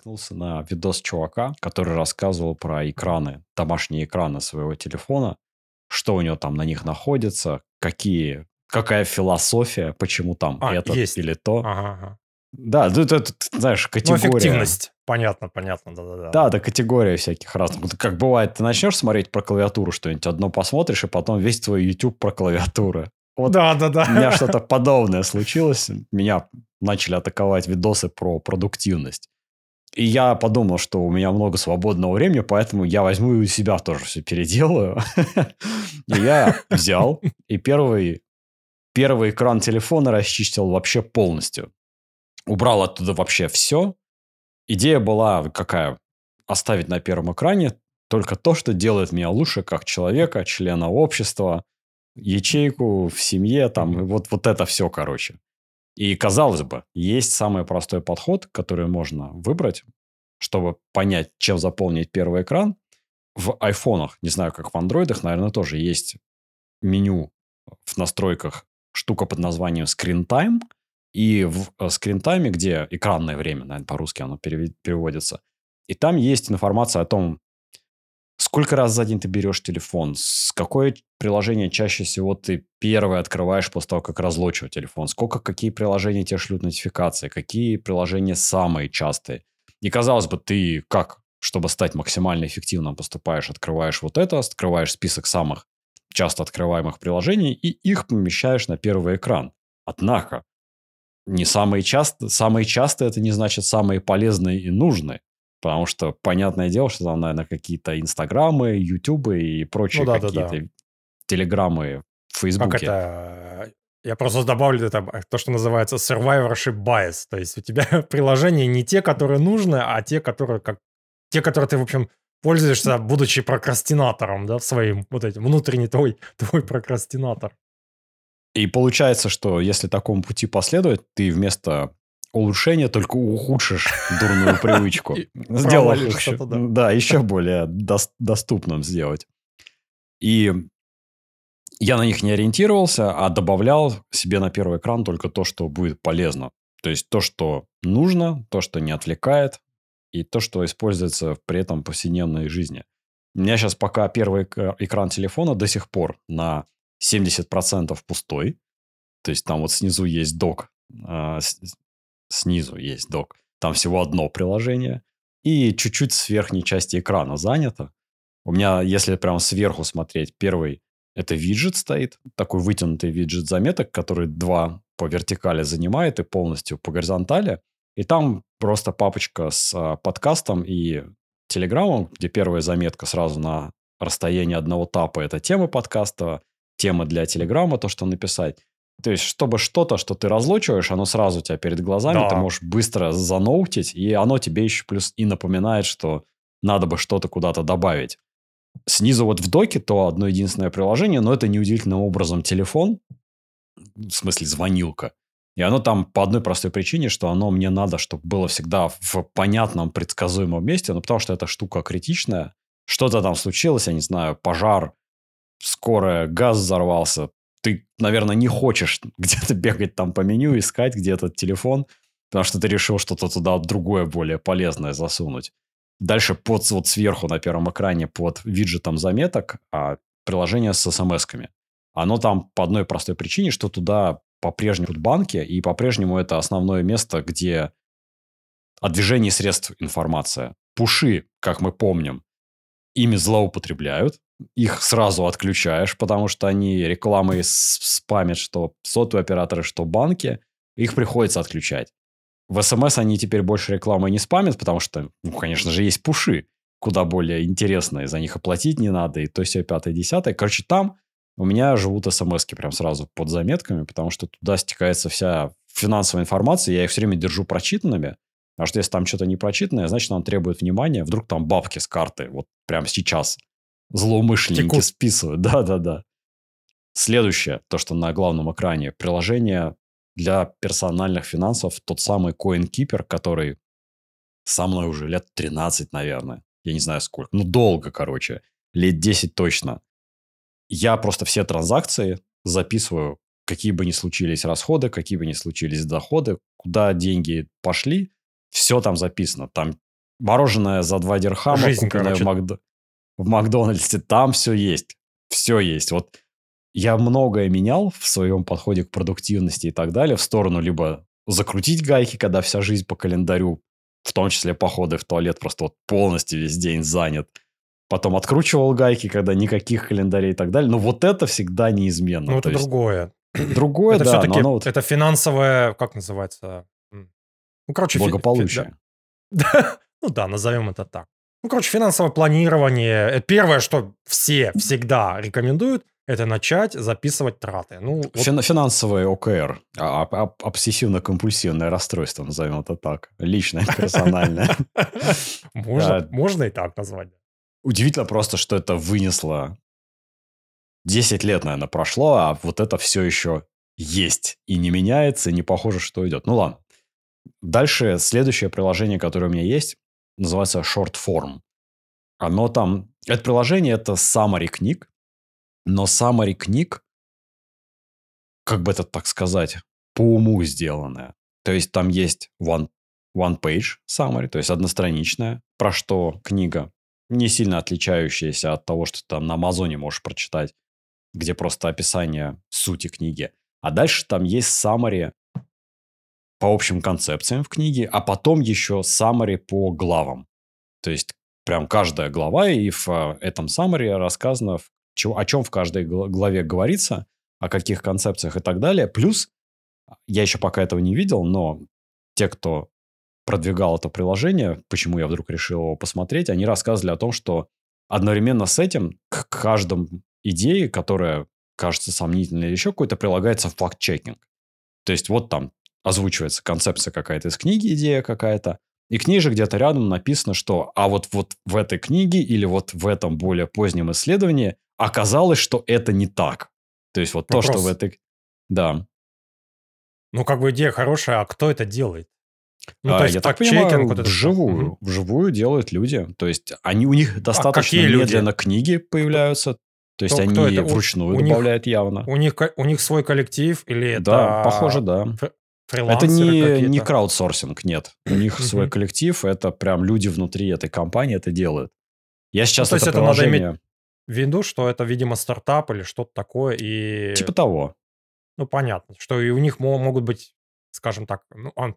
наткнулся на видос чувака, который рассказывал про экраны, домашние экраны своего телефона, что у него там на них находится, какие, какая философия, почему там А, это есть. или то. Ага, ага. Да, ну, это, это, знаешь, Ну, категория. эффективность. Понятно, понятно, да-да-да. Да, да, категория всяких разных. Как бывает, ты начнешь смотреть про клавиатуру что-нибудь, одно посмотришь, и потом весь твой YouTube про клавиатуру. Вот Да-да-да. у меня что-то подобное случилось. Меня начали атаковать видосы про продуктивность. И я подумал, что у меня много свободного времени, поэтому я возьму и у себя тоже все переделаю. И я взял, и первый, первый экран телефона расчистил вообще полностью. Убрал оттуда вообще все. Идея была какая? Оставить на первом экране только то, что делает меня лучше как человека, члена общества, ячейку в семье, там, вот, вот это все, короче. И, казалось бы, есть самый простой подход, который можно выбрать, чтобы понять, чем заполнить первый экран. В айфонах, не знаю, как в андроидах, наверное, тоже есть меню в настройках штука под названием Screen Time. И в э, Screen Time, где экранное время, наверное, по-русски оно переводится, и там есть информация о том, сколько раз за день ты берешь телефон, с какое приложение чаще всего ты первое открываешь после того, как разлочил телефон, сколько, какие приложения тебе шлют нотификации, какие приложения самые частые. И казалось бы, ты как, чтобы стать максимально эффективным, поступаешь, открываешь вот это, открываешь список самых часто открываемых приложений и их помещаешь на первый экран. Однако, не самые часто, самые частые это не значит самые полезные и нужные. Потому что, понятное дело, что там, наверное, какие-то инстаграмы, ютубы и прочие Ну да, да, да. какие-то телеграммы в Как фейсбуке. это... Я просто добавлю это, то, что называется survivorship bias. То есть у тебя приложения не те, которые нужны, а те, которые как... Те, которые ты, в общем, пользуешься, будучи прокрастинатором, да, своим вот этим, внутренний твой, твой прокрастинатор. И получается, что если такому пути последовать, ты вместо улучшения только ухудшишь дурную привычку. Провалишь еще, да. да, еще более дос- доступным сделать. И я на них не ориентировался, а добавлял себе на первый экран только то, что будет полезно. То есть то, что нужно, то, что не отвлекает, и то, что используется при этом в повседневной жизни. У меня сейчас пока первый эк- экран телефона до сих пор на 70% пустой. То есть там вот снизу есть док. Снизу есть док. Там всего одно приложение. И чуть-чуть с верхней части экрана занято. У меня, если прям сверху смотреть, первый это виджет стоит. Такой вытянутый виджет заметок, который два по вертикали занимает и полностью по горизонтали. И там просто папочка с а, подкастом и телеграммом, где первая заметка сразу на расстоянии одного тапа. Это тема подкаста, тема для телеграмма, то, что написать. То есть, чтобы что-то, что ты разлочиваешь, оно сразу у тебя перед глазами, Да. ты можешь быстро заноутить, и оно тебе еще плюс и напоминает, что надо бы что-то куда-то добавить. Снизу вот в доке то одно единственное приложение, но это неудивительным образом телефон, в смысле звонилка. И оно там по одной простой причине, что оно мне надо, чтобы было всегда в понятном, предсказуемом месте, ну, потому что эта штука критичная. Что-то там случилось, я не знаю, пожар, скорая, газ взорвался. Ты, наверное, не хочешь где-то бегать там по меню, искать где этот телефон, потому что ты решил что-то туда другое, более полезное засунуть. Дальше под, вот сверху на первом экране под виджетом заметок а, приложение с смс-ками. Оно там по одной простой причине, что туда по-прежнему банки, и по-прежнему это основное место, где о движении средств информация. Пуши, как мы помним, ими злоупотребляют, их сразу отключаешь, потому что они рекламой с- спамят, что сотовые операторы, что банки, их приходится отключать. В СМС они теперь больше рекламой не спамят, потому что, ну, конечно же, есть пуши, куда более интересные, за них оплатить не надо, и то все пятое, десятое. Короче, там у меня живут смс прям сразу под заметками, потому что туда стекается вся финансовая информация, я их все время держу прочитанными, потому что если там что-то не прочитанное, значит, нам требует внимания, вдруг там бабки с карты, вот прямо сейчас злоумышленники Текут. списывают. Да-да-да. Следующее, то, что на главном экране, приложение для персональных финансов, тот самый CoinKeeper, который со мной уже лет 13, наверное. Я не знаю сколько. Ну, долго, короче. Лет 10 точно. Я просто все транзакции записываю, какие бы ни случились расходы, какие бы ни случились доходы, куда деньги пошли, все там записано. Там Мороженое за 2 дирхама, Жизнь, купленное в, короче. Макдо- в Макдональдсе, там все есть. Все есть. Вот я многое менял в своем подходе к продуктивности и так далее в сторону либо закрутить гайки, когда вся жизнь по календарю, в том числе походы в туалет, просто вот полностью весь день занят. Потом откручивал гайки, когда никаких календарей и так далее. Но вот это всегда неизменно. Ну, То это есть другое. другое, это да, но все-таки, оно вот это финансовое, как называется? Ну, короче, фи- фи- благополучие. да. Ну да, назовем это так. Ну, короче, финансовое планирование. Первое, что все всегда рекомендуют, это начать записывать траты. Ну, вот Фин- финансовое ОКР, а- а- а- обсессивно-компульсивное расстройство, назовем это так. Личное, персональное. можно и так назвать. Удивительно просто, что это вынесло 10 лет, наверное, прошло, а вот это все еще есть. И не меняется, и не похоже, что идет. Ну ладно. Дальше следующее приложение, которое у меня есть, называется Short Form. Оно там... Это приложение – это summary книг, но summary книг, как бы это так сказать, по уму сделанное. То есть там есть one, one page summary, то есть одностраничная, про что книга, не сильно отличающаяся от того, что ты там на Амазоне можешь прочитать, где просто описание сути книги. А дальше там есть summary по общим концепциям в книге, а потом еще summary по главам. То есть прям каждая глава, и в э, этом summary рассказано, о чем в каждой гла- главе говорится, о каких концепциях и так далее. Плюс, я еще пока этого не видел, но те, кто продвигал это приложение, почему я вдруг решил его посмотреть, они рассказывали о том, что одновременно с этим к каждому идее, которая кажется сомнительной или еще какой-то, прилагается факт-чекинг. То есть вот там озвучивается концепция какая-то из книги, идея какая-то, и к ней же где-то рядом написано, что а вот, вот в этой книге или вот в этом более позднем исследовании оказалось, что это не так. То есть вот то, что в Вопрос. этой... Да. Ну, как бы идея хорошая, а кто это делает? Ну, А, то есть я так понимаю, вот вживую, Мгм. вживую делают люди. То есть они, у них достаточно какие люди? медленно книги появляются. То есть Кто- они кто это? Вручную у них- добавляют явно. У них, у них свой коллектив или это... Да, похоже, да. Это не, не краудсорсинг, нет. У них свой коллектив, это прям люди внутри этой компании это делают. Я сейчас Ну, то есть это это надо иметь приложение... В виду, что это, видимо, стартап или что-то такое, и... Типа того. Ну, понятно, что и у них мо- могут быть, скажем так, ну, он...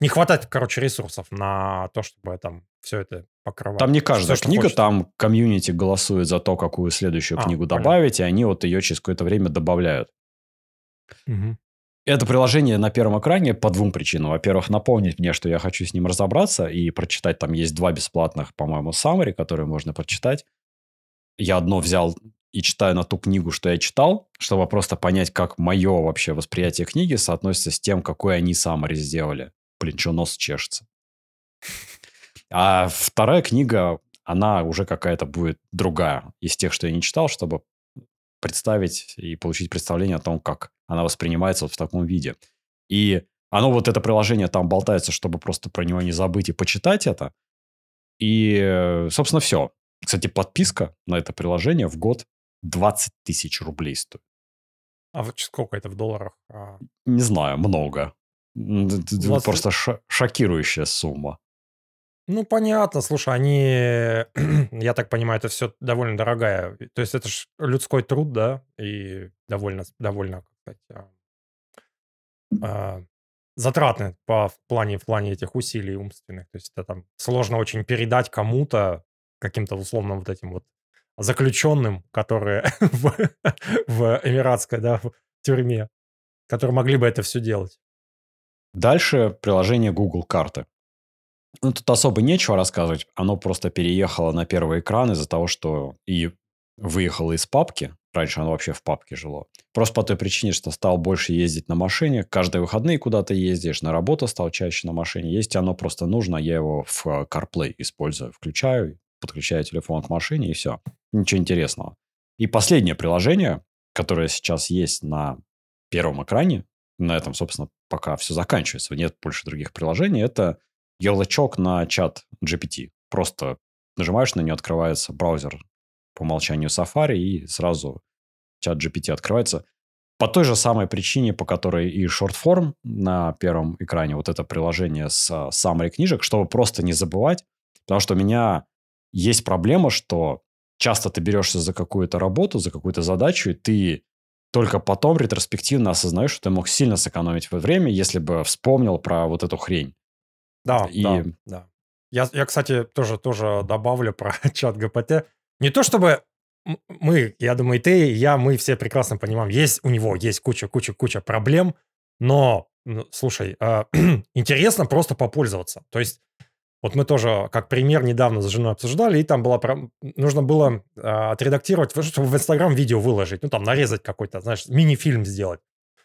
не хватает, короче, ресурсов на то, чтобы там все это покрывать. Там не каждая что книга, хочется. там комьюнити голосует за то, какую следующую А, книгу понятно. добавить, и они вот ее через какое-то время добавляют. Мгм. Это приложение на первом экране по двум причинам. Во-первых, напомнить мне, что я хочу с ним разобраться и прочитать. Там есть два бесплатных, по-моему, summary, которые можно прочитать. Я одно взял и читаю на ту книгу, что я читал, чтобы просто понять, как мое вообще восприятие книги соотносится с тем, какой они summary сделали. Блин, что нос чешется. А вторая книга, она уже какая-то будет другая из тех, что я не читал, чтобы представить и получить представление о том, как она воспринимается вот в таком виде. И оно, вот это приложение там болтается, чтобы просто про него не забыть и почитать это. И, собственно, все. Кстати, подписка на это приложение в год 20 тысяч рублей стоит. А вот сколько это в долларах? А, Не знаю, много. М, д- д- 20 Просто шокирующая сумма. Ну, понятно, слушай, они, я так понимаю, это все довольно дорогая. То есть это же людской труд, да, и довольно, довольно, сказать, а, а, затратны по в плане, в плане этих усилий умственных. То есть это там сложно очень передать кому-то, каким-то условным вот этим вот заключенным, которые в, в эмиратской, да, в тюрьме, которые могли бы это все делать. Дальше приложение Google карты. Ну, тут особо нечего рассказывать. Оно просто переехало на первый экран из-за того, что и выехало из папки. Раньше оно вообще в папке жило. Просто по той причине, что стал больше ездить на машине. Каждые выходные куда-то ездишь. На работу стал чаще на машине. Есть оно просто нужно. Я его в э, CarPlay использую. Включаю, подключаю телефон к машине и все. Ничего интересного. И последнее приложение, которое сейчас есть на первом экране, на этом, собственно, пока все заканчивается, нет больше других приложений, это ярлычок на чат GPT. Просто нажимаешь на нее, открывается браузер по умолчанию Safari, и сразу чат GPT открывается. По той же самой причине, по которой и short-form на первом экране, вот это приложение с а, summary книжек, чтобы просто не забывать, Потому что у меня есть проблема, что часто ты берешься за какую-то работу, за какую-то задачу, и ты только потом ретроспективно осознаешь, что ты мог сильно сэкономить время, если бы вспомнил про вот эту хрень. Да, и... да, да. Я, я, кстати, тоже, тоже добавлю про чат ГПТ. Не то чтобы мы, я думаю, и ты, и я, мы все прекрасно понимаем, есть у него есть куча-куча-куча проблем, но, ну, слушай, э, интересно просто попользоваться. То есть вот мы тоже, как пример, недавно с женой обсуждали, и там было, нужно было э, отредактировать, чтобы в Инстаграм видео выложить, ну там нарезать какой-то, знаешь, мини-фильм сделать.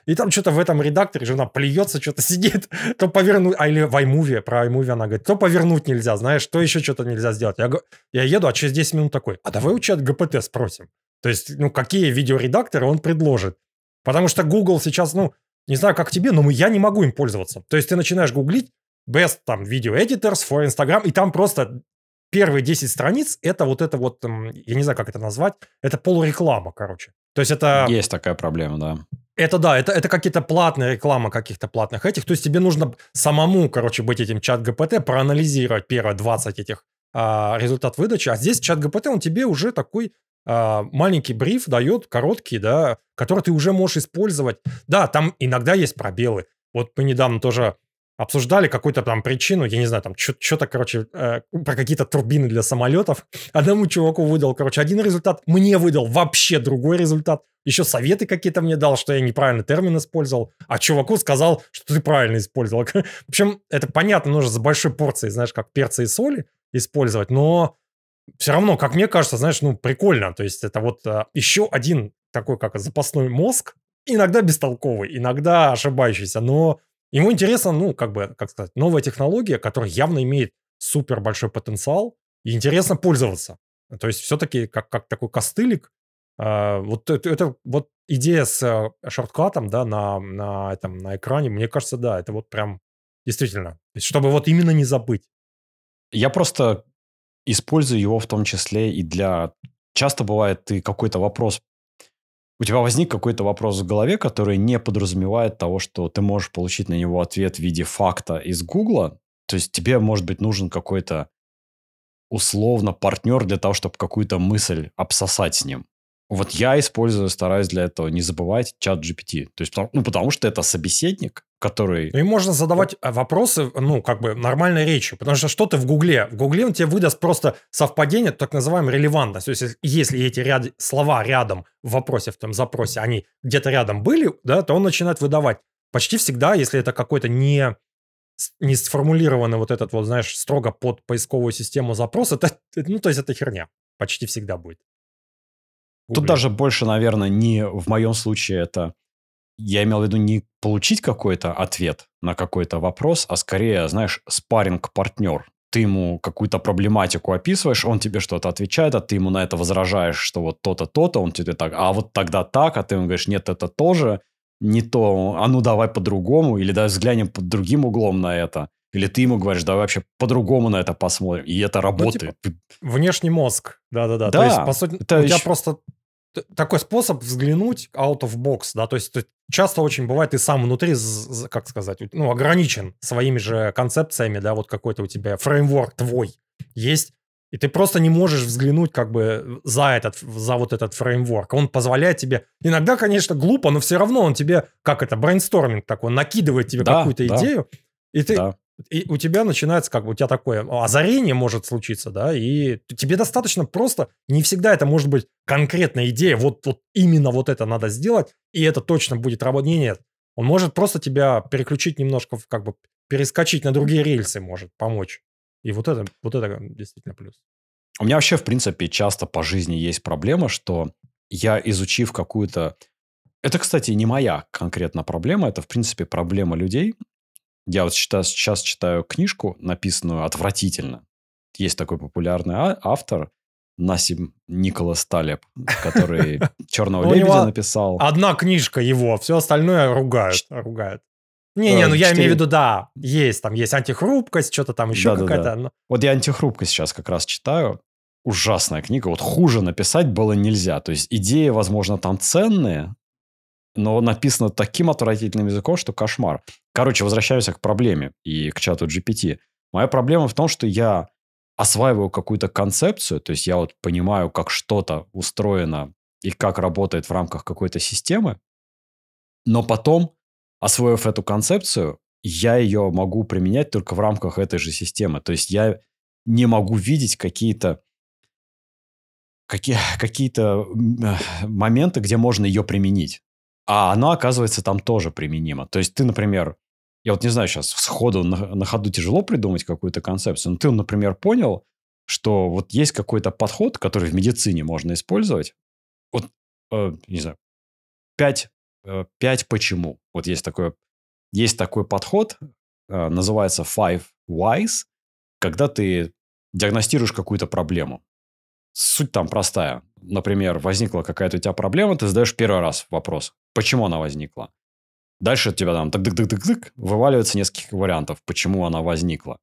И там что-то в этом редакторе жена плюется, что-то сидит, то повернуть, а или в iMovie, про iMovie она говорит, то повернуть нельзя, знаешь, то еще что-то нельзя сделать. Я, я еду, а через 10 минут такой, а давай у чат ГПТ спросим. То есть, ну, какие видеоредакторы он предложит. Потому что Google сейчас, ну, не знаю, как тебе, но я не могу им пользоваться. То есть ты начинаешь гуглить, best там video editors for Instagram, и там просто первые 10 страниц это вот это вот, я не знаю, как это назвать, это полуреклама, короче. То есть это... Есть такая проблема, да. Это да, это, это какие-то платные реклама каких-то платных этих. То есть тебе нужно самому, короче, быть этим чат ГПТ, проанализировать первые 20 этих а, результат выдачи. А здесь чат ГПТ, он тебе уже такой а, маленький бриф дает, короткий, да, который ты уже можешь использовать. Да, там иногда есть пробелы. Вот мы недавно тоже обсуждали какую-то там причину, я не знаю, там что-то, короче, э, про какие-то турбины для самолетов. Одному чуваку выдал, короче, один результат, мне выдал вообще другой результат. Еще советы какие-то мне дал, что я неправильно термин использовал, а чуваку сказал, что ты правильно использовал. В общем, это понятно, нужно за большой порцией, знаешь, как перца и соли использовать, но все равно, как мне кажется, знаешь, ну, прикольно. То есть это вот а, еще один такой, как запасной мозг, иногда бестолковый, иногда ошибающийся, но Ему интересно, ну, как бы, как сказать, новая технология, которая явно имеет супер большой потенциал, и интересно пользоваться. То есть все-таки как, как такой костылик, э, вот это, это вот идея с э, шорткатом, да, на, на, этом, на экране, мне кажется, да, это вот прям действительно, чтобы вот именно не забыть. Я просто использую его в том числе и для... Часто бывает, ты какой-то вопрос у тебя возник какой-то вопрос в голове, который не подразумевает того, что ты можешь получить на него ответ в виде факта из Гугла. То есть тебе, может быть, нужен какой-то условно партнер для того, чтобы какую-то мысль обсосать с ним. Вот я использую, стараюсь для этого не забывать чат GPT. То есть, ну, потому что это собеседник, который... Ну, и можно задавать э, вопросы, ну, как бы нормальной речью. Потому что что ты в Гугле? В Гугле он тебе выдаст просто совпадение, так называемая релевантность. То есть, если эти ряд... слова рядом в вопросе, в том запросе, они где-то рядом были, да, то он начинает выдавать. Почти всегда, если это какой-то не не сформулированный вот этот вот, знаешь, строго под поисковую систему запрос, это, ну, то есть это херня. Почти всегда будет. Тут даже больше, наверное, не в моем случае это... Я имел в виду не получить какой-то ответ на какой-то вопрос, а скорее, знаешь, спарринг-партнер. Ты ему какую-то проблематику описываешь, он тебе что-то отвечает, а ты ему на это возражаешь, что вот то-то, то-то, он тебе так, а вот тогда так, а ты ему говоришь, нет, это тоже не то, а ну давай по-другому, или давай взглянем под другим углом на это. Или ты ему говоришь, давай вообще по-другому на это посмотрим. И это работает. Ну, типа, внешний мозг. Да-да-да. Да, То есть, по сути, это у тебя просто такой способ взглянуть out of box, да, то есть часто очень бывает, ты сам внутри, как сказать, ну, ограничен своими же концепциями, да, вот какой-то у тебя фреймворк твой есть, и ты просто не можешь взглянуть как бы за этот, за вот этот фреймворк. Он позволяет тебе, иногда, конечно, глупо, но все равно он тебе, как это, брейнсторминг такой, накидывает тебе да, какую-то да. идею, и ты, да. И у тебя начинается как бы, у тебя такое озарение может случиться, да, и тебе достаточно просто, не всегда это может быть конкретная идея, вот, вот именно вот это надо сделать, и это точно будет работать. Нет, он может просто тебя переключить немножко, как бы перескочить на другие рельсы может помочь. И вот это, вот это действительно плюс. У меня вообще, в принципе, часто по жизни есть проблема, что я, изучив какую-то... Это, кстати, не моя конкретно проблема, это, в принципе, проблема людей, я вот сейчас, сейчас читаю книжку, написанную отвратительно. Есть такой популярный а, автор, Насим Николас Талеб, который «Черного лебедя» написал. Одна книжка его, все остальное ругают. ругают. Не-не, ну я имею в виду, да, есть там, есть антихрупкость, что-то там еще какая-то. Вот я антихрупкость сейчас как раз читаю. Ужасная книга. Вот хуже написать было нельзя. То есть идеи, возможно, там ценные, но написано таким отвратительным языком, что кошмар. Короче, возвращаемся к проблеме и к чату GPT. Моя проблема в том, что я осваиваю какую-то концепцию, то есть я вот понимаю, как что-то устроено и как работает в рамках какой-то системы, но потом, освоив эту концепцию, я ее могу применять только в рамках этой же системы. То есть я не могу видеть какие-то какие, какие-то моменты, где можно ее применить. А она, оказывается, там тоже применима. То есть ты, например, я вот не знаю сейчас, сходу на, на ходу тяжело придумать какую-то концепцию, но ты, например, понял, что вот есть какой-то подход, который в медицине можно использовать. Вот, э, не знаю, пять, э, пять почему. Вот есть такой, есть такой подход, э, называется Five Whys, когда ты диагностируешь какую-то проблему. Суть там простая. Например, возникла какая-то у тебя проблема, ты задаешь первый раз вопрос, почему она возникла. Дальше у тебя там так дык дык дык дык вываливается несколько вариантов, почему она возникла.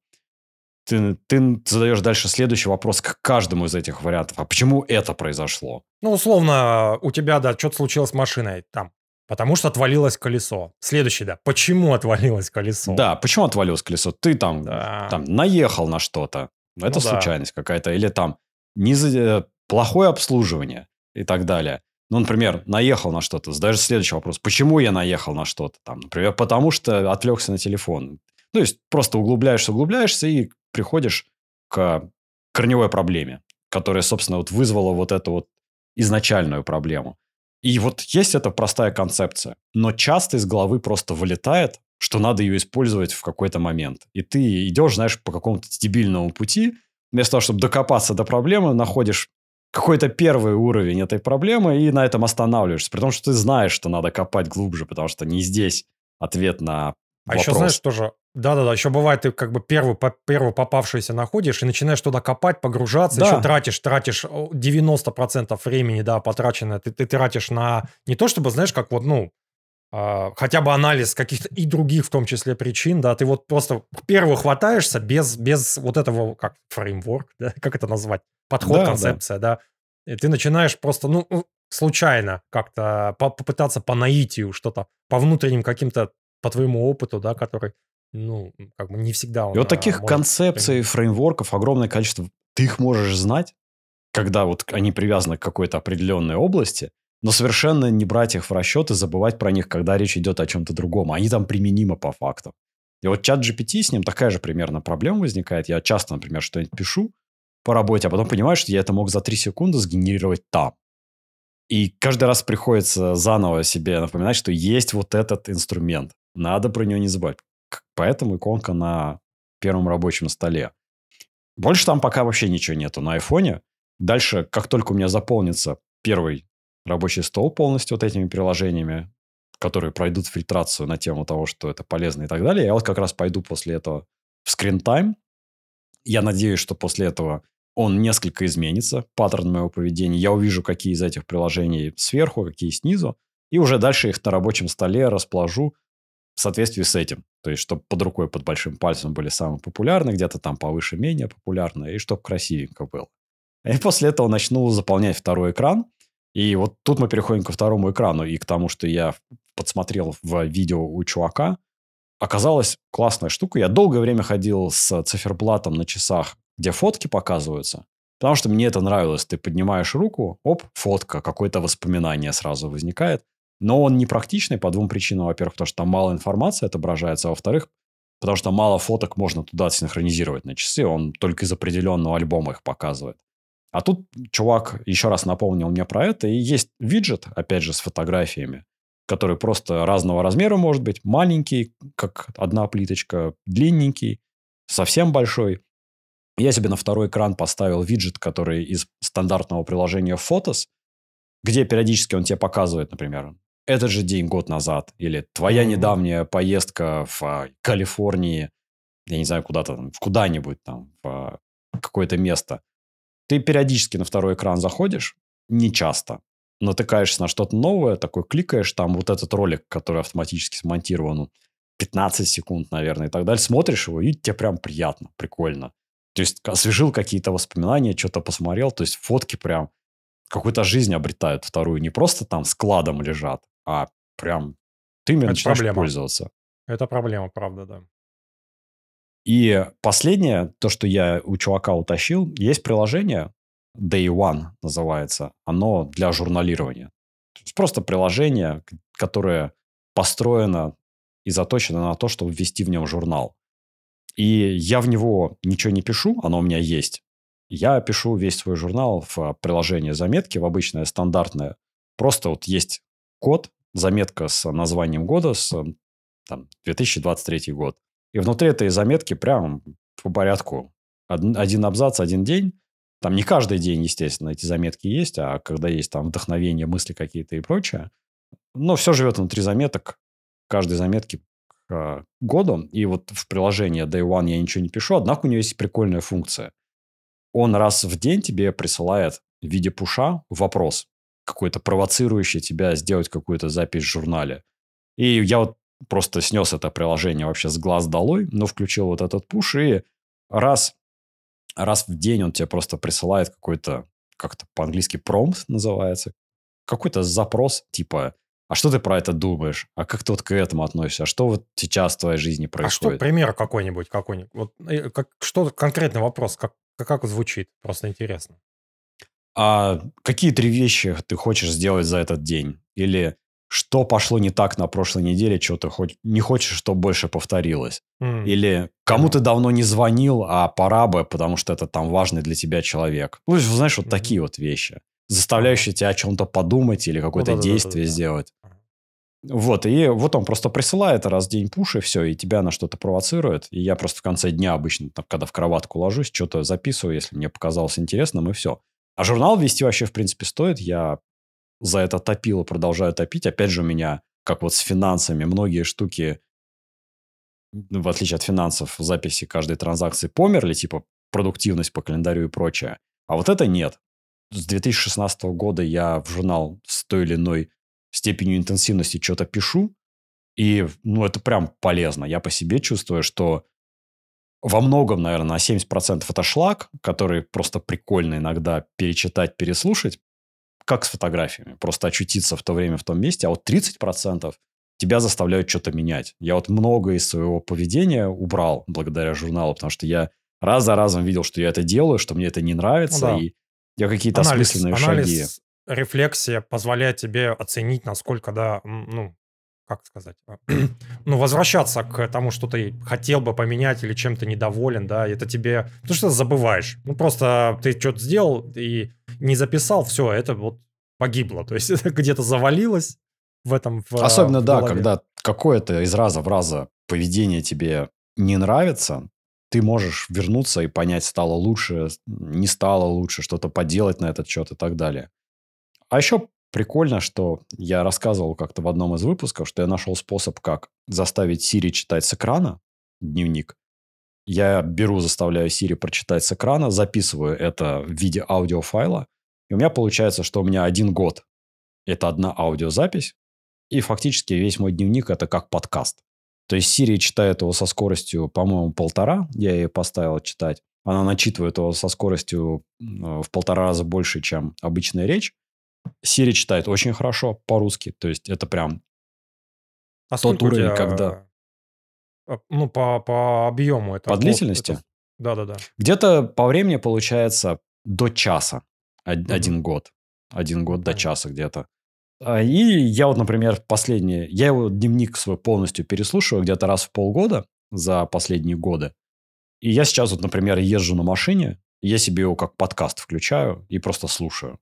Ты, ты задаешь дальше следующий вопрос к каждому из этих вариантов. А почему это произошло? Ну, условно, у тебя, да, что-то случилось с машиной. Там, Потому что отвалилось колесо. Следующий, да. Почему отвалилось колесо? Да, почему отвалилось колесо? Ты там, да. там наехал на что-то. Это ну, случайность да. какая-то. Или там не за... Плохое обслуживание и так далее. Ну, например, наехал на что-то, задаешь следующий вопрос. Почему я наехал на что-то? Там, например, потому что отвлекся на телефон. Ну, то есть, просто углубляешься, углубляешься и приходишь к корневой проблеме, которая, собственно, вот вызвала вот эту вот изначальную проблему. И вот есть эта простая концепция, но часто из головы просто вылетает, что надо ее использовать в какой-то момент. И ты идешь, знаешь, по какому-то дебильному пути, вместо того, чтобы докопаться до проблемы, находишь какой-то первый уровень этой проблемы и на этом останавливаешься. При том, что ты знаешь, что надо копать глубже, потому что не здесь ответ на а вопрос. еще, знаешь, тоже... Да-да-да, еще бывает, ты как бы первый, первый попавшийся находишь и начинаешь туда копать, погружаться, да. еще тратишь, тратишь 90% времени, да, потраченное, ты, ты тратишь на... Не то чтобы, знаешь, как вот, ну, Uh, хотя бы анализ каких-то и других, в том числе, причин, да, ты вот просто первого хватаешься без, без вот этого, как, фреймворк, да, как это назвать, подход, да, концепция, да. да, и ты начинаешь просто, ну, случайно как-то попытаться по наитию что-то, по внутренним каким-то, по твоему опыту, да, который, ну, как бы не всегда он... И вот таких концепций, применить. фреймворков огромное количество. Ты их можешь знать, когда вот они привязаны к какой-то определенной области, но совершенно не брать их в расчет и забывать про них, когда речь идет о чем-то другом. Они там применимы по факту. И вот чат GPT, с ним такая же примерно проблема возникает. Я часто, например, что-нибудь пишу по работе, а потом понимаю, что я это мог за 3 секунды сгенерировать там. И каждый раз приходится заново себе напоминать, что есть вот этот инструмент. Надо про него не забывать. Поэтому иконка на первом рабочем столе. Больше там пока вообще ничего нету на айфоне. Дальше, как только у меня заполнится первый рабочий стол полностью вот этими приложениями, которые пройдут фильтрацию на тему того, что это полезно и так далее. Я вот как раз пойду после этого в time. Я надеюсь, что после этого он несколько изменится, паттерн моего поведения. Я увижу, какие из этих приложений сверху, какие снизу. И уже дальше их на рабочем столе расположу в соответствии с этим. То есть, чтобы под рукой, под большим пальцем были самые популярные, где-то там повыше менее популярные, и чтобы красивенько было. И после этого начну заполнять второй экран. И вот тут мы переходим ко второму экрану и к тому, что я подсмотрел в видео у чувака. Оказалась классная штука. Я долгое время ходил с циферблатом на часах, где фотки показываются. Потому что мне это нравилось. Ты поднимаешь руку, оп, фотка, какое-то воспоминание сразу возникает. Но он не практичный по двум причинам. Во-первых, потому что там мало информации отображается. А во-вторых, потому что мало фоток можно туда синхронизировать на часы. Он только из определенного альбома их показывает. А тут чувак еще раз напомнил мне про это. И есть виджет, опять же, с фотографиями, который просто разного размера может быть. Маленький, как одна плиточка, длинненький, совсем большой. Я себе на второй экран поставил виджет, который из стандартного приложения Photos, где периодически он тебе показывает, например, этот же день год назад, или твоя mm-hmm. недавняя поездка в а, Калифорнии, я не знаю, куда-то там, в куда-нибудь там, в а, какое-то место. Ты периодически на второй экран заходишь, не часто, натыкаешься на что-то новое, такой кликаешь, там вот этот ролик, который автоматически смонтирован, 15 секунд, наверное, и так далее, смотришь его, и тебе прям приятно, прикольно. То есть освежил какие-то воспоминания, что-то посмотрел, то есть фотки прям какую-то жизнь обретают вторую, не просто там складом лежат, а прям ты ими начинаешь проблема. пользоваться. Это проблема, правда, да. И последнее, то, что я у чувака утащил, есть приложение, Day One называется. Оно для журналирования. Просто приложение, которое построено и заточено на то, чтобы ввести в нем журнал. И я в него ничего не пишу, оно у меня есть. Я пишу весь свой журнал в приложение заметки, в обычное стандартное. Просто вот есть код, заметка с названием года, с там, 2023 год. И внутри этой заметки прям по порядку один абзац, один день. Там не каждый день, естественно, эти заметки есть, а когда есть там вдохновение, мысли какие-то и прочее. Но все живет внутри заметок, каждой заметки а, году. И вот в приложении Day One я ничего не пишу, однако у него есть прикольная функция. Он раз в день тебе присылает в виде пуша вопрос, какой-то провоцирующий тебя сделать какую-то запись в журнале. И я вот просто снес это приложение вообще с глаз долой, но включил вот этот пуш, и раз, раз в день он тебе просто присылает какой-то, как-то по-английски промпт называется, какой-то запрос, типа, а что ты про это думаешь? А как ты вот к этому относишься? А что вот сейчас в твоей жизни происходит? А что, пример какой-нибудь, какой-нибудь? Вот, э, как, что конкретный вопрос, как, как звучит? Просто интересно. А какие три вещи ты хочешь сделать за этот день? Или что пошло не так на прошлой неделе, что ты хоть не хочешь, чтобы больше повторилось. Mm. Или кому mm. ты давно не звонил, а пора бы, потому что это там важный для тебя человек. Ну, знаешь, вот mm-hmm. такие вот вещи, заставляющие тебя о чем-то подумать или какое-то ну, действие да, да, да, сделать. Вот, и вот он просто присылает раз в день пуш, и все, и тебя на что-то провоцирует. И я просто в конце дня обычно, когда в кроватку ложусь, что-то записываю, если мне показалось интересным, и все. А журнал вести вообще, в принципе, стоит. Я за это топил и продолжаю топить. Опять же, у меня, как вот с финансами, многие штуки, ну, в отличие от финансов, записи каждой транзакции померли, типа продуктивность по календарю и прочее. А вот это нет. С 2016 года я в журнал с той или иной степенью интенсивности что-то пишу, и, ну, это прям полезно. Я по себе чувствую, что во многом, наверное, на 70% это шлак, который просто прикольно иногда перечитать, переслушать, как с фотографиями. Просто очутиться в то время в том месте. А вот 30% тебя заставляют что-то менять. Я вот много из своего поведения убрал благодаря журналу, потому что я раз за разом видел, что я это делаю, что мне это не нравится, ну, да. и я какие-то анализ, осмысленные анализ, шаги. рефлексия позволяет тебе оценить, насколько, да, ну, как сказать, а, ну, возвращаться к тому, что ты хотел бы поменять или чем-то недоволен, да, это тебе, ну, что забываешь. Ну, просто ты что-то сделал и не записал, все, это вот погибло. То есть это где-то завалилось в этом в, Особенно, в да, когда какое-то из раза в раза поведение тебе не нравится, ты можешь вернуться и понять, стало лучше, не стало лучше, что-то поделать на этот счет и так далее. А еще Прикольно, что я рассказывал как-то в одном из выпусков, что я нашел способ, как заставить Siri читать с экрана дневник. Я беру, заставляю Siri прочитать с экрана, записываю это в виде аудиофайла, и у меня получается, что у меня один год – это одна аудиозапись, и фактически весь мой дневник – это как подкаст. То есть Siri читает его со скоростью, по-моему, полтора, я ей поставил читать. Она начитывает его со скоростью в полтора раза больше, чем обычная речь. Siri читает очень хорошо по-русски. То есть это прям а тот уровень, когда... А, ну, по, по объему это... По длительности? Да-да-да. Где-то по времени получается до часа. Один угу. год. Один год до часа где-то. А, и я вот, например, последнее... Я его дневник свой полностью переслушиваю где-то раз в полгода за последние годы. И я сейчас вот, например, езжу на машине, я себе его как подкаст включаю и просто слушаю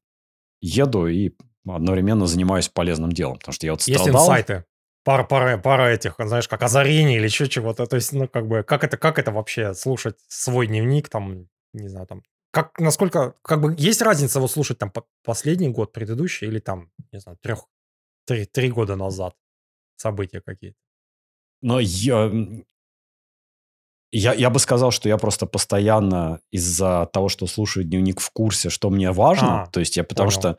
еду и одновременно занимаюсь полезным делом. Потому что я вот страдал... Есть инсайты. Пара, пара, пара этих, знаешь, как озарение или еще чего-то. То есть, ну, как бы, как это, как это вообще слушать свой дневник, там, не знаю, там, как, насколько, как бы, есть разница вот слушать там последний год, предыдущий, или там, не знаю, трех, три, три года назад события какие-то? Но я, я, я бы сказал, что я просто постоянно из-за того, что слушаю дневник в курсе, что мне важно. А, то есть я потому понял. что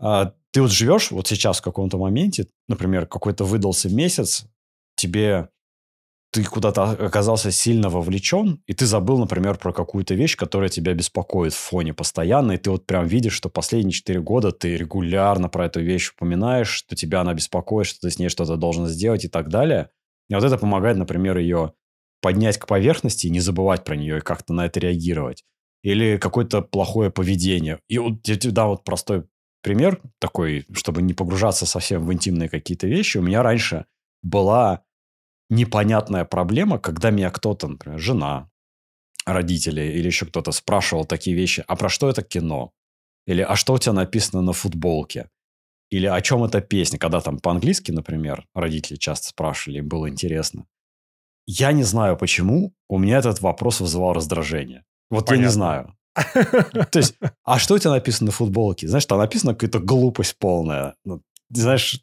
а, ты вот живешь вот сейчас в каком-то моменте, например, какой-то выдался месяц, тебе ты куда-то оказался сильно вовлечен, и ты забыл, например, про какую-то вещь, которая тебя беспокоит в фоне постоянно, и ты вот прям видишь, что последние четыре года ты регулярно про эту вещь упоминаешь, что тебя она беспокоит, что ты с ней что-то должен сделать и так далее. И вот это помогает, например, ее поднять к поверхности и не забывать про нее и как-то на это реагировать. Или какое-то плохое поведение. И вот, да, вот простой пример такой, чтобы не погружаться совсем в интимные какие-то вещи. У меня раньше была непонятная проблема, когда меня кто-то, например, жена, родители или еще кто-то спрашивал такие вещи, а про что это кино? Или а что у тебя написано на футболке? Или о чем эта песня? Когда там по-английски, например, родители часто спрашивали, им было интересно. Я не знаю почему, у меня этот вопрос вызывал раздражение. Вот Понятно. я не знаю. То есть, а что у тебя написано на футболке? Знаешь, там написано какая-то глупость полная. Ну, знаешь,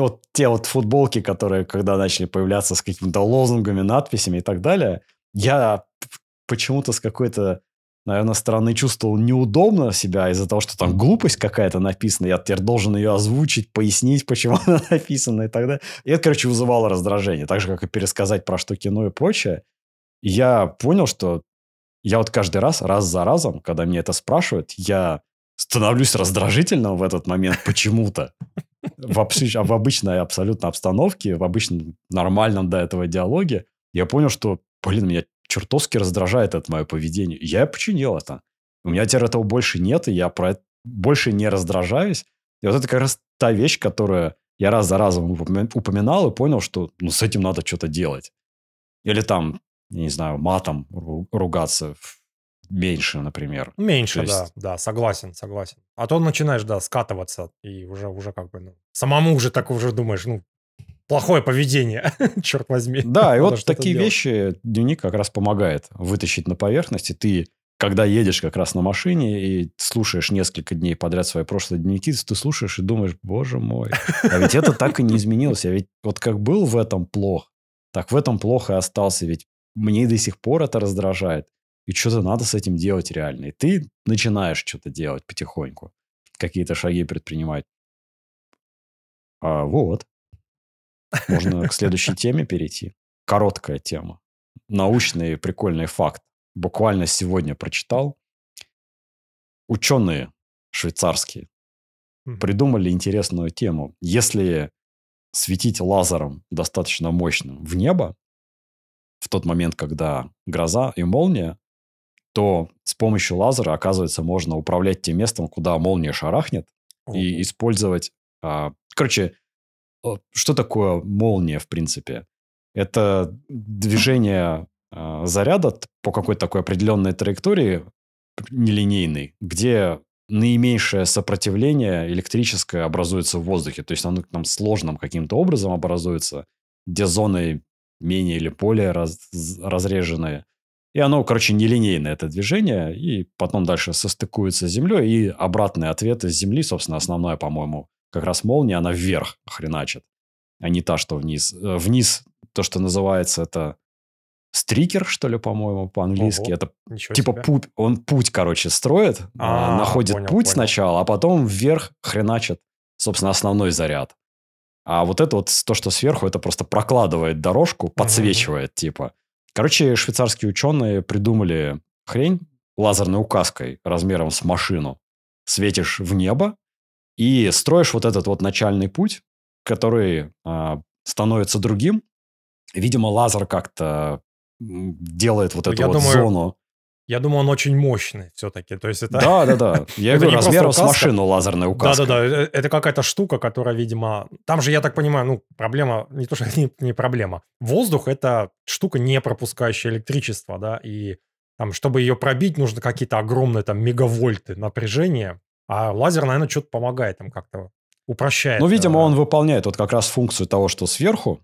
вот те вот футболки, которые когда начали появляться с какими-то лозунгами, надписями и так далее, я почему-то с какой-то, наверное, стороны чувствовал неудобно себя из-за того, что там глупость какая-то написана, я теперь должен ее озвучить, пояснить, почему она написана и так далее. И это, короче, вызывало раздражение. Так же, как и пересказать про что кино и прочее. И я понял, что я вот каждый раз, раз за разом, когда мне это спрашивают, я становлюсь раздражительным в этот момент почему-то. В, в обычной абсолютно обстановке, в обычном нормальном до этого диалоге, я понял, что, блин, меня чертовски раздражает это мое поведение. Я починил это. У меня теперь этого больше нет, и я про это больше не раздражаюсь. И вот это как раз та вещь, которая я раз за разом упоминал и понял, что ну, с этим надо что-то делать. Или там не знаю, матом ругаться меньше, например. Меньше, есть... да, да, согласен, согласен. А то начинаешь, да, скатываться, и уже, уже как бы, ну, самому уже так уже думаешь, ну, плохое поведение, черт возьми. Да, и вот такие делать. вещи дневник как раз помогает вытащить на поверхность, и ты когда едешь как раз на машине и слушаешь несколько дней подряд свои прошлые дневники, ты слушаешь и думаешь, боже мой, а ведь это так и не изменилось. А ведь вот как был в этом плох, так в этом плохо и остался. Ведь мне до сих пор это раздражает. И что-то надо с этим делать реально. И ты начинаешь что-то делать потихоньку. Какие-то шаги предпринимать. А, вот. Можно к следующей теме перейти. Короткая тема. Научный прикольный факт. Буквально сегодня прочитал. Ученые швейцарские придумали интересную тему. Если светить лазером достаточно мощным в небо, в тот момент, когда гроза и молния, то с помощью лазера, оказывается, можно управлять тем местом, куда молния шарахнет, Ого. и использовать... А, короче, что такое молния, в принципе? Это движение а, заряда по какой-то такой определенной траектории, нелинейной, где наименьшее сопротивление электрическое образуется в воздухе. То есть оно там сложным каким-то образом образуется, где зоны менее или более раз, разреженные. И оно, короче, нелинейное это движение, и потом дальше состыкуется с землей, и обратный ответ из земли, собственно, основное, по-моему, как раз молния, она вверх хреначит, а не та, что вниз. Э, вниз, то, что называется, это стрикер, что ли, по-моему, по-английски. Ого, это типа путь, он путь, короче, строит, а, находит понял, путь понял. сначала, а потом вверх хреначит, собственно, основной заряд. А вот это вот то, что сверху, это просто прокладывает дорожку, подсвечивает, uh-huh. типа. Короче, швейцарские ученые придумали хрень лазерной указкой размером с машину. Светишь в небо и строишь вот этот вот начальный путь, который а, становится другим. Видимо, лазер как-то делает вот ну, эту Я вот думаю, зону я думаю, он очень мощный все-таки. То есть это... Да, да, да. Я говорю, размером с машину лазерная указка. Да, да, да. Это какая-то штука, которая, видимо... Там же, я так понимаю, ну, проблема... Не то, что не, не проблема. Воздух — это штука, не пропускающая электричество, да, и там, чтобы ее пробить, нужно какие-то огромные там мегавольты напряжения, а лазер, наверное, что-то помогает там как-то упрощает. Ну, видимо, э, он выполняет вот как раз функцию того, что сверху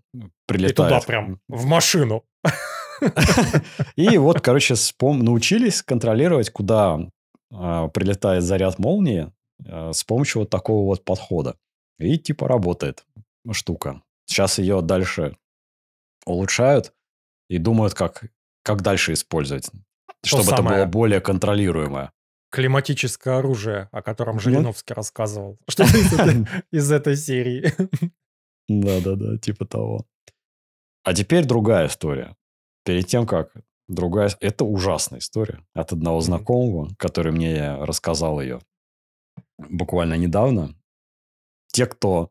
прилетает. И туда прям, в машину. И вот, короче, научились контролировать, куда а, прилетает заряд молнии а, с помощью вот такого вот подхода. И типа работает штука. Сейчас ее дальше улучшают и думают, как, как дальше использовать, чтобы это было более контролируемое. Климатическое оружие, о котором Жириновский ну, рассказывал. Что из этой серии. Да-да-да, типа того. А теперь другая история перед тем, как другая... Это ужасная история от одного знакомого, который мне рассказал ее буквально недавно. Те, кто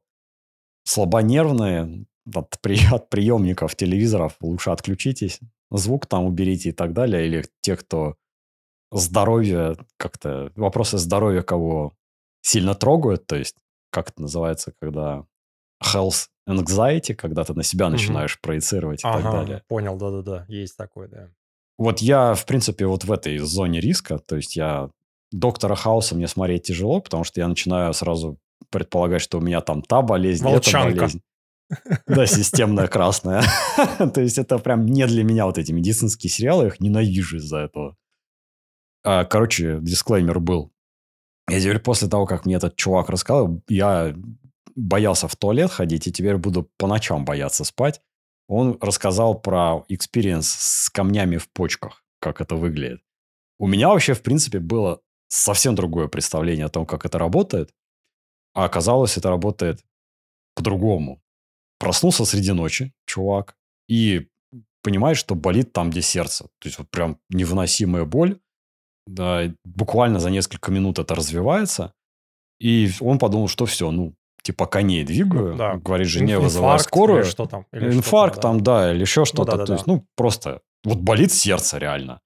слабонервные, от, при, от приемников телевизоров лучше отключитесь, звук там уберите и так далее. Или те, кто здоровье как-то, вопросы здоровья кого сильно трогают, то есть, как это называется, когда health anxiety, когда ты на себя начинаешь проецировать и так далее. понял, да-да-да, есть такое, да. Вот я, в принципе, вот в этой зоне риска, то есть я доктора Хауса мне смотреть тяжело, потому что я начинаю сразу предполагать, что у меня там та болезнь, Волчанка. эта болезнь. Да, системная красная. То есть это прям не для меня вот эти медицинские сериалы, я их ненавижу из-за этого. А, короче, дисклеймер был. Я теперь после того, как мне этот чувак рассказал, я боялся в туалет ходить, и теперь буду по ночам бояться спать. Он рассказал про experience с камнями в почках, как это выглядит. У меня вообще, в принципе, было совсем другое представление о том, как это работает. А оказалось, это работает по-другому. Проснулся среди ночи, чувак, и понимает, что болит там, где сердце. То есть вот прям невыносимая боль. Да, буквально за несколько минут это развивается. И он подумал, что все, ну, типа коней двигаю, да. говорит жене, вызываю скорую. Или что там? Или Инфаркт что там, да. там, да, или еще ну что-то. Ну, да, да, То есть, ну, просто вот болит сердце реально.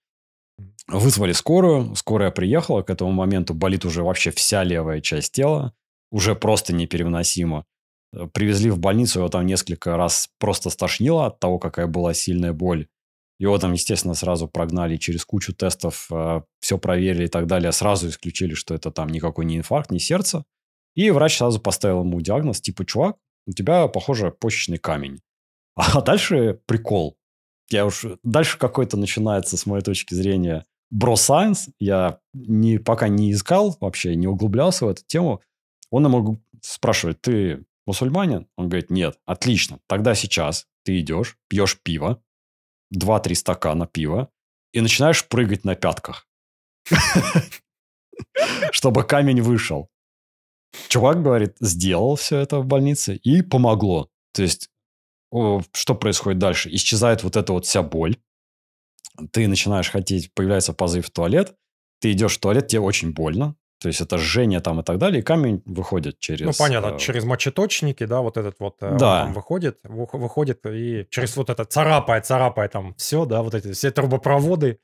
Вызвали скорую, скорая приехала, к этому моменту болит уже вообще вся левая часть тела, уже просто непереносимо. Э, привезли в больницу, его там несколько раз просто стошнило от того, какая была сильная боль. Его там, естественно, сразу прогнали через кучу тестов, э, все проверили и так далее. Сразу исключили, что это там никакой не инфаркт, не сердце. И врач сразу поставил ему диагноз, типа, чувак, у тебя, похоже, почечный камень. А дальше прикол. Я уж... Дальше какой-то начинается, с моей точки зрения, бро-сайенс. Я не, пока не искал вообще, не углублялся в эту тему. Он ему спрашивает, ты мусульманин? Он говорит, нет. Отлично. Тогда сейчас ты идешь, пьешь пиво, 2-3 стакана пива, и начинаешь прыгать на пятках. Чтобы камень вышел. Чувак, говорит, сделал все это в больнице и помогло. То есть, что происходит дальше? Исчезает вот эта вот вся боль. Ты начинаешь хотеть, появляется позыв в туалет. Ты идешь в туалет, тебе очень больно. То есть это жжение там и так далее, и камень выходит через... Ну, понятно, э... через мочеточники, да, вот этот вот э, да. там выходит, выходит и через вот это царапает, царапает там все, да, вот эти все трубопроводы,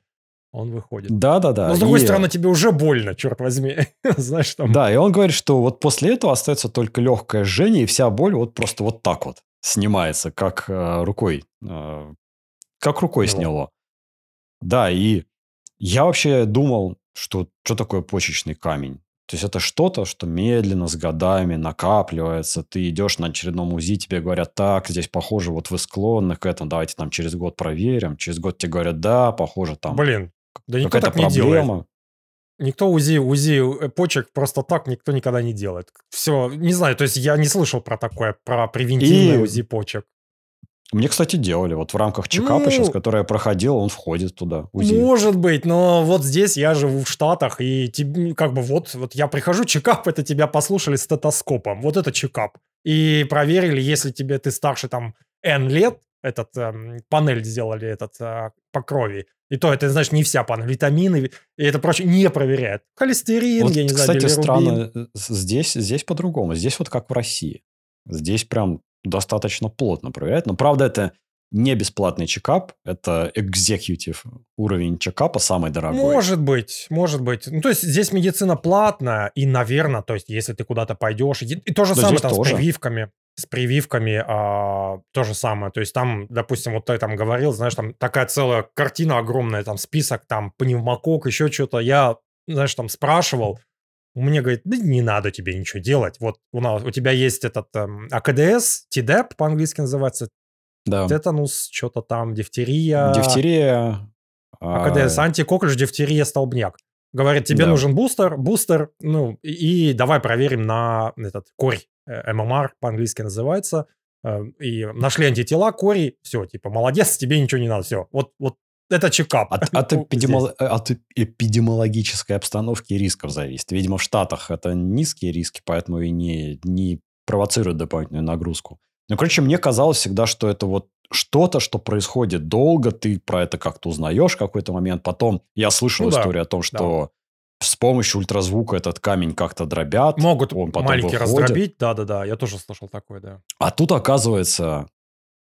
он выходит. Да, да, да. Но с другой и... стороны, тебе уже больно, черт возьми. Знаешь, там. Да, и он говорит, что вот после этого остается только легкое жжение, и вся боль вот просто вот так вот снимается, как э, рукой. Э, как рукой Его. сняло. Да, и я вообще думал, что что такое почечный камень. То есть это что-то, что медленно, с годами накапливается. Ты идешь на очередном УЗИ, тебе говорят, так, здесь похоже, вот вы склонны к этому, давайте там через год проверим. Через год тебе говорят, да, похоже там. Блин, да никто так не делает. Никто УЗИ, УЗИ э, почек просто так никто никогда не делает. Все, не знаю, то есть я не слышал про такое, про превентивное И... УЗИ почек. Мне, кстати, делали. Вот в рамках чекапа ну, сейчас, который я проходил, он входит туда. УЗИ. Может быть, но вот здесь я живу в Штатах, и как бы вот, вот я прихожу, чекап, это тебя послушали стетоскопом. Вот это чекап. И проверили, если тебе ты старше там N лет, этот эм, панель сделали этот э, по крови. И то это, знаешь, не вся панель, витамины и это прочее не проверяют. Холестерин, вот, я не кстати, знаю, странно, э, здесь, здесь по-другому. Здесь вот как в России. Здесь прям достаточно плотно проверяют. Но, правда, это не бесплатный чекап, это executive уровень чекапа, самый дорогой. Может быть, может быть. Ну, то есть здесь медицина платная, и, наверное, то есть если ты куда-то пойдешь, и, и то же да самое там тоже. с прививками с прививками а, то же самое. То есть там, допустим, вот ты там говорил, знаешь, там такая целая картина огромная, там список, там пневмокок, еще что-то. Я, знаешь, там спрашивал, мне говорит, да не надо тебе ничего делать. Вот у, нас, у тебя есть этот эм, АКДС, ТИДЭП по-английски называется. Да. Тетанус, что-то там, дифтерия. Дифтерия. АКДС, а... антикоклюш, дифтерия, столбняк. Говорит, тебе да. нужен бустер, бустер, ну, и, и давай проверим на этот корь. Э, ММР по-английски называется, э, и нашли антитела, кори, все, типа, молодец, тебе ничего не надо, все. Вот, вот это чекап. От, от, эпидемол... от эпидемиологической обстановки и рисков зависит. Видимо, в Штатах это низкие риски, поэтому и не, не провоцируют дополнительную нагрузку. Ну, короче, мне казалось всегда, что это вот что-то, что происходит долго, ты про это как-то узнаешь в какой-то момент. Потом я слышал ну, историю да, о том, что с помощью ультразвука этот камень как-то дробят. Могут он потом маленький выходит. раздробить, да-да-да, я тоже слышал такое, да. А тут, оказывается,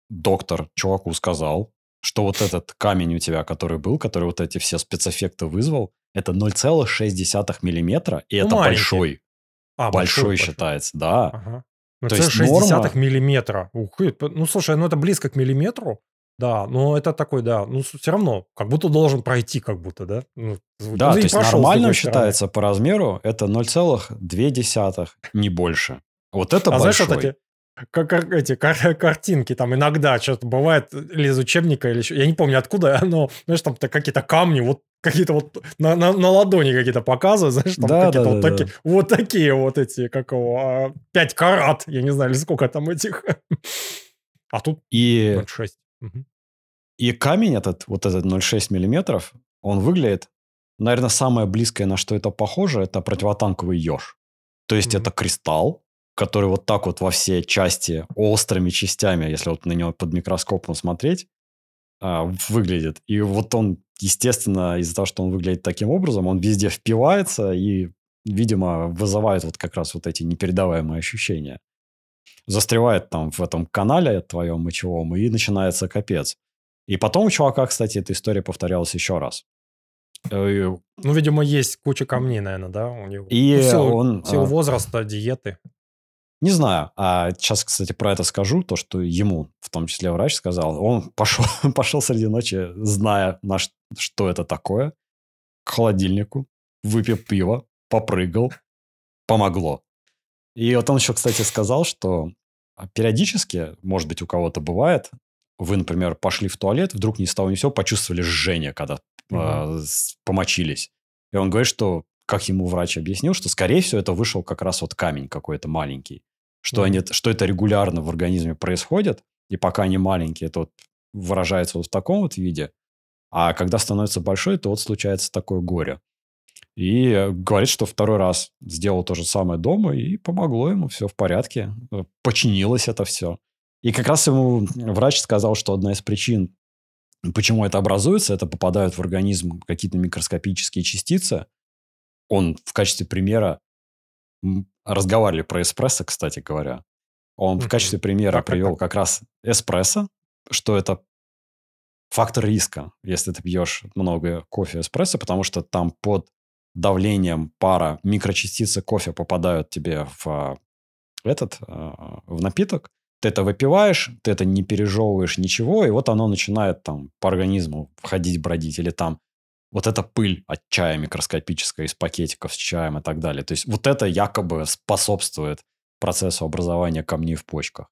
доктор чуваку сказал, что вот этот камень у тебя, который был, который вот эти все спецэффекты вызвал, это 0,6 миллиметра, и Ну, это маленький. большой. А, большой, большой. считается, да. Ага. Ну, То это есть 0,6 норма- миллиметра. Ух ну, слушай, ну это близко к миллиметру. Да, но это такой, да, ну все равно, как будто должен пройти, как будто, да? Ну. Да, Ну, то есть нормально считается по размеру, это 0,2, не больше. Вот это А знаешь, большой. вот эти, как, как эти кар- картинки, там иногда что-то бывает или из учебника, или еще, я не помню откуда, но, знаешь, там какие-то камни, вот какие-то вот на, на, на ладони какие-то показывают, знаешь, там Да, какие-то да, вот, да, такие, вот такие вот эти, как его, 5 карат, я не знаю, или сколько там этих. А тут И 0,6. Мгм. И камень этот, вот этот 0,6 миллиметров, он выглядит, наверное, самое близкое, на что это похоже, это противотанковый еж. То есть Мгм. это кристалл, который вот так вот во все части, острыми частями, если вот на него под микроскопом смотреть, а, выглядит. И вот он, естественно, из-за того, что он выглядит таким образом, он везде впивается и, видимо, вызывает вот как раз вот эти непередаваемые ощущения. Застревает там в этом канале твоем мочевом, и начинается капец. И потом у чувака, кстати, эта история повторялась еще раз. Э, Ну, видимо, есть куча камней, наверное, да, у него. И Ну, силу, он, силу а, возраста, диеты. Не знаю. А сейчас, кстати, про это скажу, то, что ему, в том числе врач, сказал. Он пошел, пошел среди ночи, зная, на что это такое, к холодильнику, выпил пиво, попрыгал, помогло. И вот он еще, кстати, сказал, что а, периодически, может быть, у кого-то бывает, вы, например, пошли в туалет, вдруг ни с того ни с сего почувствовали жжение, когда Мгм. э, помочились. И он говорит, что, как ему врач объяснил, что, скорее всего, это вышел как раз вот камень какой-то маленький. Что, Мгм. они, что это регулярно в организме происходит, и пока они маленькие, это вот выражается вот в таком вот виде, а когда становится большой, то вот случается такое горе. И э, говорит, что второй раз сделал то же самое дома, и помогло ему, все в порядке. Э, Починилось это все. И как раз ему врач сказал, что одна из причин, почему это образуется, это попадают в организм какие-то микроскопические частицы. Он в качестве примера разговаривали про эспрессо, кстати говоря. Он в качестве примера Так, так, привел так. как раз эспрессо, что это фактор риска, если ты пьешь много кофе эспрессо, потому что там под давлением пара микрочастицы кофе попадают тебе в а, этот, а, в напиток, ты это выпиваешь, ты это не пережевываешь ничего, и вот оно начинает там по организму входить, бродить, или там вот эта пыль от чая микроскопическая из пакетиков с чаем и так далее. То есть вот это якобы способствует процессу образования камней в почках.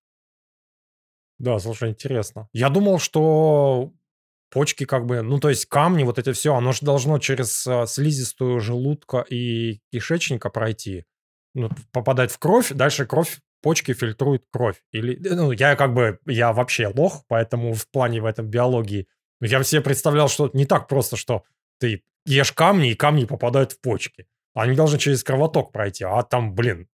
Да, слушай, интересно. Я думал, что почки как бы, ну то есть камни, вот это все, оно же должно через а, слизистую желудка и кишечника пройти, ну, попадать в кровь, дальше кровь, почки фильтруют кровь. Или, э, ну, я как бы, я вообще лох, поэтому в плане в этом биологии, я себе представлял, что не так просто, что ты ешь камни, и камни попадают в почки. Они должны через кровоток пройти, а там, блин,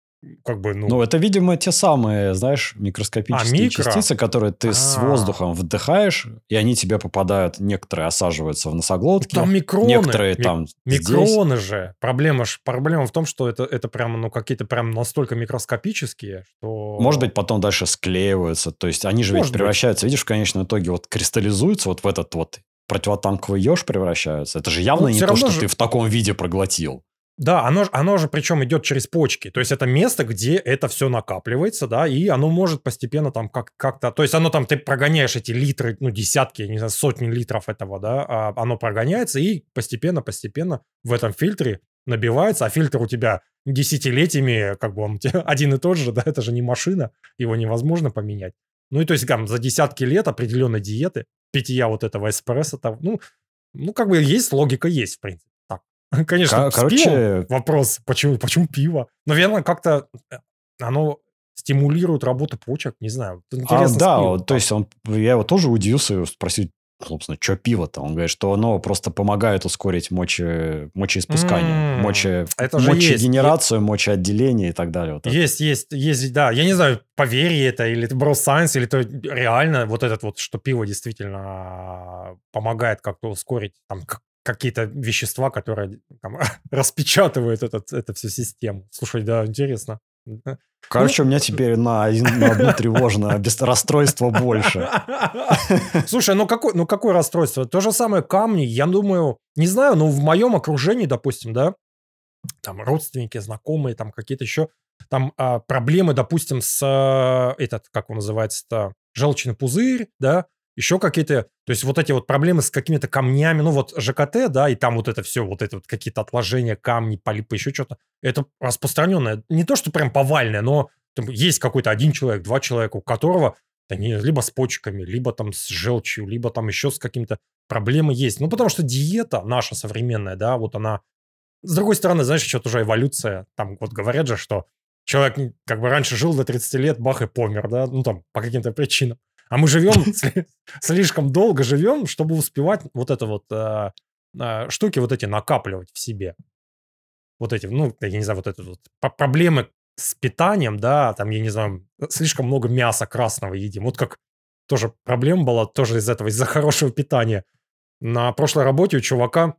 как бы, ну... Ну, это, видимо, те самые, знаешь, микроскопические А, микро? частицы, которые ты с А. воздухом вдыхаешь, и они тебе попадают, некоторые осаживаются в носоглотке, там микроны. некоторые ми- там здесь. Микроны же. Проблема, ж, проблема в том, что это, это прямо, ну, какие-то прям настолько микроскопические, что... Может быть, потом дальше склеиваются. То есть они же ведь Может быть. превращаются, видишь, в конечном итоге вот кристаллизуются вот в этот вот противотанковый еж превращаются. Это же явно Ну, не то, что же- ты в таком виде проглотил. Да, оно, оно же причем идет через почки. То есть это место, где это все накапливается, да, и оно может постепенно там как- как-то... То есть оно там, ты прогоняешь эти литры, ну, десятки, не знаю, сотни литров этого, да, а оно прогоняется и постепенно-постепенно в этом фильтре набивается, а фильтр у тебя десятилетиями, как бы он один и тот же, да, это же не машина, его невозможно поменять. Ну и то есть там за десятки лет определенной диеты, питья вот этого эспрессо, там, ну, ну как бы есть логика, есть, в принципе. Конечно, Ко- с пивом Короче, вопрос, почему, почему пиво? Наверное, как-то э, оно стимулирует работу почек, не знаю. А, да, вот, то есть он, я его тоже удивился, спросил, собственно, что пиво-то? Он говорит, что оно просто помогает ускорить моче, мочеиспускание, М, моче, это же есть. мочегенерацию, мочеотделение и так далее. Вот это. Есть, есть, есть, да. Я не знаю, поверье это, или это брос сайенс, или это реально вот этот вот, что пиво действительно помогает как-то ускорить там какие-то вещества, которые там, распечатывают этот, эту всю систему. Слушай, да, интересно. Короче, у меня теперь на, один, на одно тревожное расстройство больше. Слушай, ну какое, ну какое расстройство? То же самое камни, я думаю, не знаю, но в моем окружении, допустим, да, там родственники, знакомые, там какие-то еще там а, проблемы, допустим, с а, этот, как он называется-то, желчный пузырь, да, еще какие-то, то есть вот эти вот проблемы с какими-то камнями, ну вот ЖКТ, да, и там вот это все, вот это вот какие-то отложения, камни, полипы, еще что-то, это распространенное, не то, что прям повальное, но там есть какой-то один человек, два человека, у которого не, либо с почками, либо там с желчью, либо там еще с какими-то проблемы есть. Ну, потому что диета наша современная, да, вот она... С другой стороны, знаешь, еще тоже эволюция. Там вот говорят же, что человек как бы раньше жил до 30 лет, бах и помер, да, ну там по каким-то причинам. А мы живем, слишком долго живем, чтобы успевать вот это вот э, э, штуки вот эти накапливать в себе. Вот эти, ну, я не знаю, вот это вот проблемы с питанием, да, там, я не знаю, слишком много мяса красного едим. Вот как тоже проблема была тоже из этого, из-за хорошего питания. На прошлой работе у чувака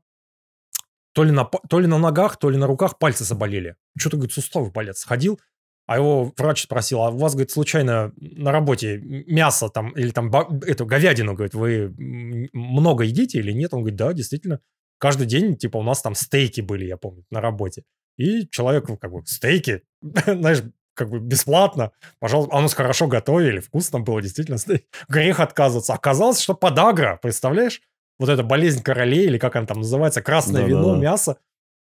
то ли, на, то ли на ногах, то ли на руках пальцы заболели. Что-то, говорит, суставы болят. Сходил, а его врач спросил, а у вас, говорит, случайно на работе мясо там, или там эту говядину, говорит, вы много едите или нет? Он говорит, да, действительно. Каждый день, типа, у нас там стейки были, я помню, на работе. И человек, как бы, стейки, знаешь, как бы бесплатно. Пожалуйста, а нас хорошо готовили, вкусно было, действительно. Грех отказываться. Оказалось, что подагра, представляешь? Вот эта болезнь королей, или как она там называется, красное да, вино, да, да. мясо.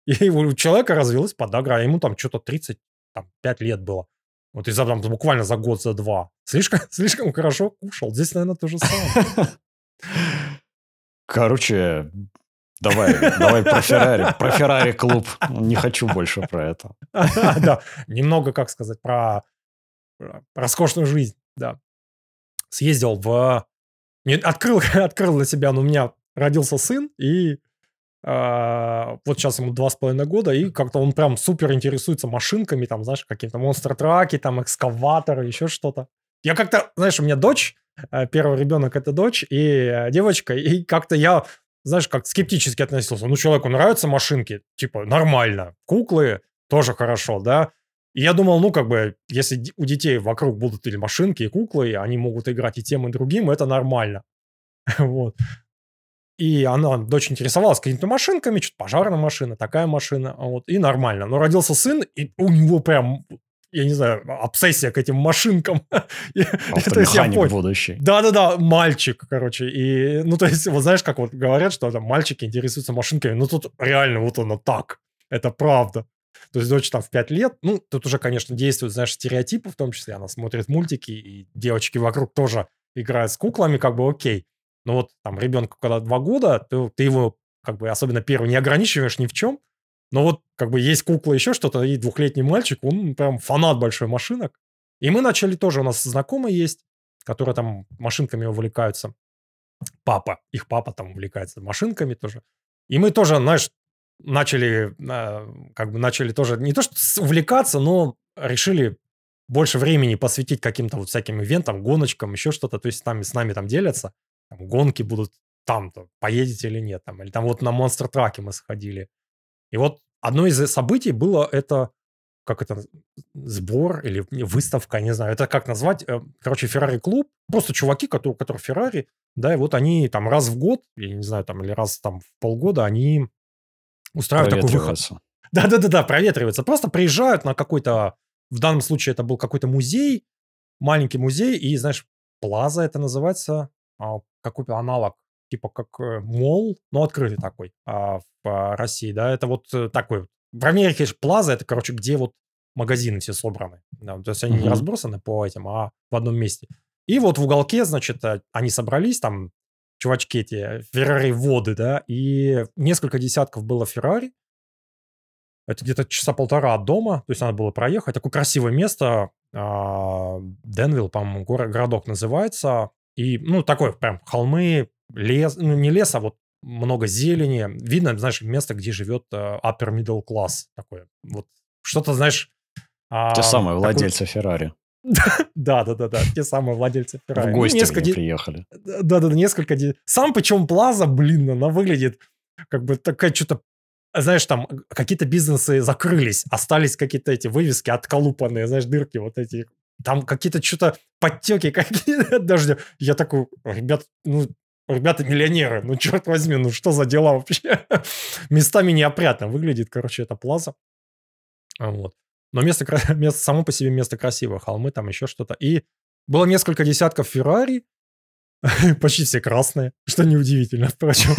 И у человека развилась подагра, а ему там что-то 30 там, 5 лет было. Вот и за, там, буквально за год, за два. Слишком, слишком хорошо кушал. Здесь, наверное, то же самое. Короче, давай, давай про Феррари. Про Феррари клуб. Не хочу больше про это. Да, немного, как сказать, про роскошную жизнь, да. Съездил в... Открыл, открыл для себя, но у меня родился сын, и вот сейчас ему два с половиной года, и как-то он прям супер интересуется машинками, там, знаешь, какие-то монстр-траки, там, экскаваторы, еще что-то. Я как-то, знаешь, у меня дочь, э, первый ребенок это дочь и э, девочка, и как-то я, знаешь, как скептически относился. Ну, человеку нравятся машинки, типа, нормально. Куклы тоже хорошо, да. И я думал, ну, как бы, если у детей вокруг будут или машинки, и куклы, и они могут играть и тем, и другим, это нормально. Вот. И она, дочь интересовалась какими-то машинками, что-то пожарная машина, такая машина, вот, и нормально. Но родился сын, и у него прям я не знаю, обсессия к этим машинкам. Автомеханик будущий. Да-да-да, мальчик, короче. И, ну, то есть, вот знаешь, как вот говорят, что там мальчики интересуются машинками. Ну, тут реально вот оно так. Это правда. То есть дочь там в 5 лет, ну, тут уже, конечно, действуют, знаешь, стереотипы, в том числе она смотрит мультики, и девочки вокруг тоже играют с куклами, как бы окей. Но вот там ребенку, когда два года, ты, ты его как бы особенно первый не ограничиваешь ни в чем. Но вот как бы есть кукла, еще что-то, и двухлетний мальчик, он прям фанат большой машинок. И мы начали тоже, у нас знакомый есть, которые там машинками увлекаются. Папа, их папа там увлекается машинками тоже. И мы тоже, знаешь, начали, а, как бы начали тоже, не то что увлекаться, но решили больше времени посвятить каким-то вот всяким ивентам, гоночкам, еще что-то. То есть там с нами там делятся там, гонки будут там-то, поедете или нет, там, или там вот на монстр траке мы сходили. И вот одно из событий было это, как это, сбор или выставка, не знаю, это как назвать, э, короче, Феррари клуб, просто чуваки, которые, у которых Феррари, да, и вот они там раз в год, я не знаю, там, или раз там в полгода, они устраивают такой выход. Да-да-да, проветриваются. Просто приезжают на какой-то, в данном случае это был какой-то музей, маленький музей, и, знаешь, Плаза это называется, какой-то аналог, типа как э, мол, но открытый такой а, в а, России, да, это вот э, такой. В Америке же плаза, это, короче, где вот магазины все собраны. Да, то есть они mm-hmm. не разбросаны по этим, а в одном месте. И вот в уголке, значит, э, они собрались, там чувачки эти, Феррари воды, да, и несколько десятков было Феррари. Это где-то часа полтора от дома, то есть надо было проехать. Такое красивое место, Денвилл, по-моему, город, городок называется. И, ну, такой прям холмы, лес, ну, не лес, а вот много зелени. Видно, знаешь, место, где живет uh, upper middle class. Такое вот что-то, знаешь... А, Те самые владельцы Феррари. Да, да, да, да, те самые владельцы Феррари. В ну, гости несколько... приехали. Да, да, да, несколько... Сам почему Плаза, блин, она выглядит как бы такая что-то знаешь, там какие-то бизнесы закрылись, остались какие-то эти вывески отколупанные, знаешь, дырки вот эти. Там какие-то что-то подтеки какие-то дождя. Я такой, ребят, ну, ребята миллионеры, ну, черт возьми, ну, что за дела вообще? Местами неопрятно выглядит, короче, это плаза. Вот. Но место, место, само по себе место красивое, холмы, там еще что-то. И было несколько десятков Феррари, Почти все красные, что неудивительно, впрочем.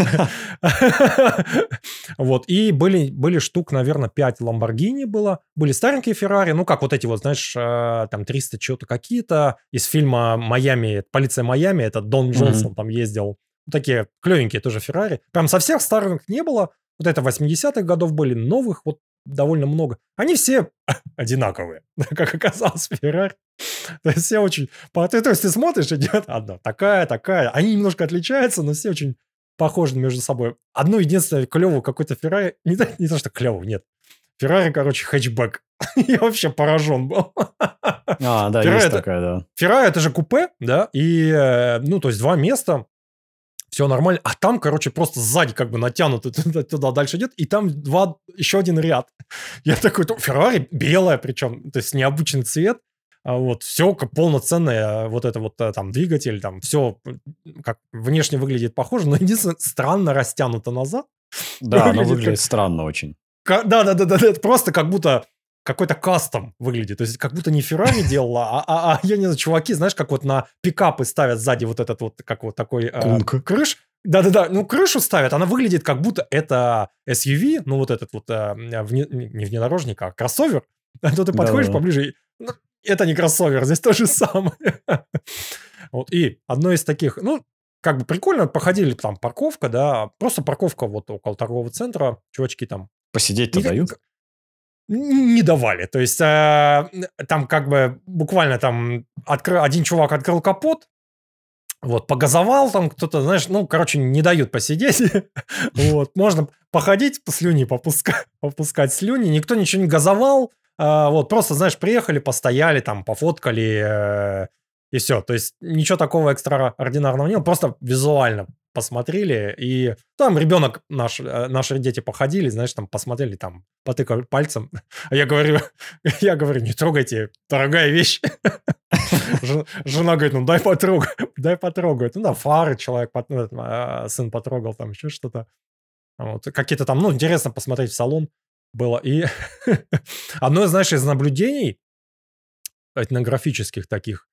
Вот, и были, были штук, наверное, 5 Ламборгини было. Были старенькие Феррари, ну, как вот эти вот, знаешь, э, там 300 что-то какие-то. Из фильма «Майами», «Полиция Майами», это Дон Джонсон там ездил. Такие клевенькие тоже Феррари. Прям со всех старых не было. Вот это 80-х годов были, новых вот довольно много. Они все одинаковые, как оказалось, Феррари. То есть все очень... То есть ты смотришь, идет одна такая, такая. Они немножко отличаются, но все очень похожи между собой. Одно единственное клевое какой-то Феррари... Не то, не то что клевый, нет. Феррари, короче, хэтчбэк. Я вообще поражен был. А, да, Феррари есть это, такая, да. Феррари это же купе, да, и, э, ну, то есть два места, все нормально. А там, короче, просто сзади как бы натянуто туда, туда дальше идет, и там два, еще один ряд. Я такой, Феррари белая причем, то есть необычный цвет. А вот, все как полноценное, вот это вот э, там двигатель, там все как внешне выглядит похоже, но единственное, странно растянуто назад. Да, выглядит оно выглядит как... странно очень. Да, да, да, да, это просто как будто какой-то кастом выглядит. То есть как будто не Феррари делала, а, а, а, я не знаю, чуваки, знаешь, как вот на пикапы ставят сзади вот этот вот, как вот такой э, крыш. Да-да-да, ну крышу ставят, она выглядит как будто это SUV, ну вот этот вот, э, вне, не внедорожник, а кроссовер. А то ты подходишь да, поближе, ну, это не кроссовер, здесь то же самое. вот, и одно из таких, ну, как бы прикольно, походили там парковка, да, просто парковка вот около торгового центра, чувачки там. Посидеть-то дают? не давали. То есть э, там как бы буквально там откры... один чувак открыл капот, вот, погазовал там кто-то, знаешь, ну, короче, не дают посидеть. вот, можно походить, по слюни попускать, попускать слюни. Никто ничего не газовал. Э, вот, просто, знаешь, приехали, постояли, там, пофоткали, э, и все. То есть ничего такого экстраординарного не было, просто визуально посмотрели, и там ребенок, наш, э, наши дети походили, знаешь, там посмотрели, там потыкали пальцем. А я говорю, я говорю, не трогайте, дорогая вещь. Жена говорит, ну дай потрогай, дай потрогай. Ну да, фары человек, ну, а, сын потрогал, там еще что-то. Вот, какие-то там, ну, интересно посмотреть в салон было. И одно, знаешь, из наблюдений этнографических таких,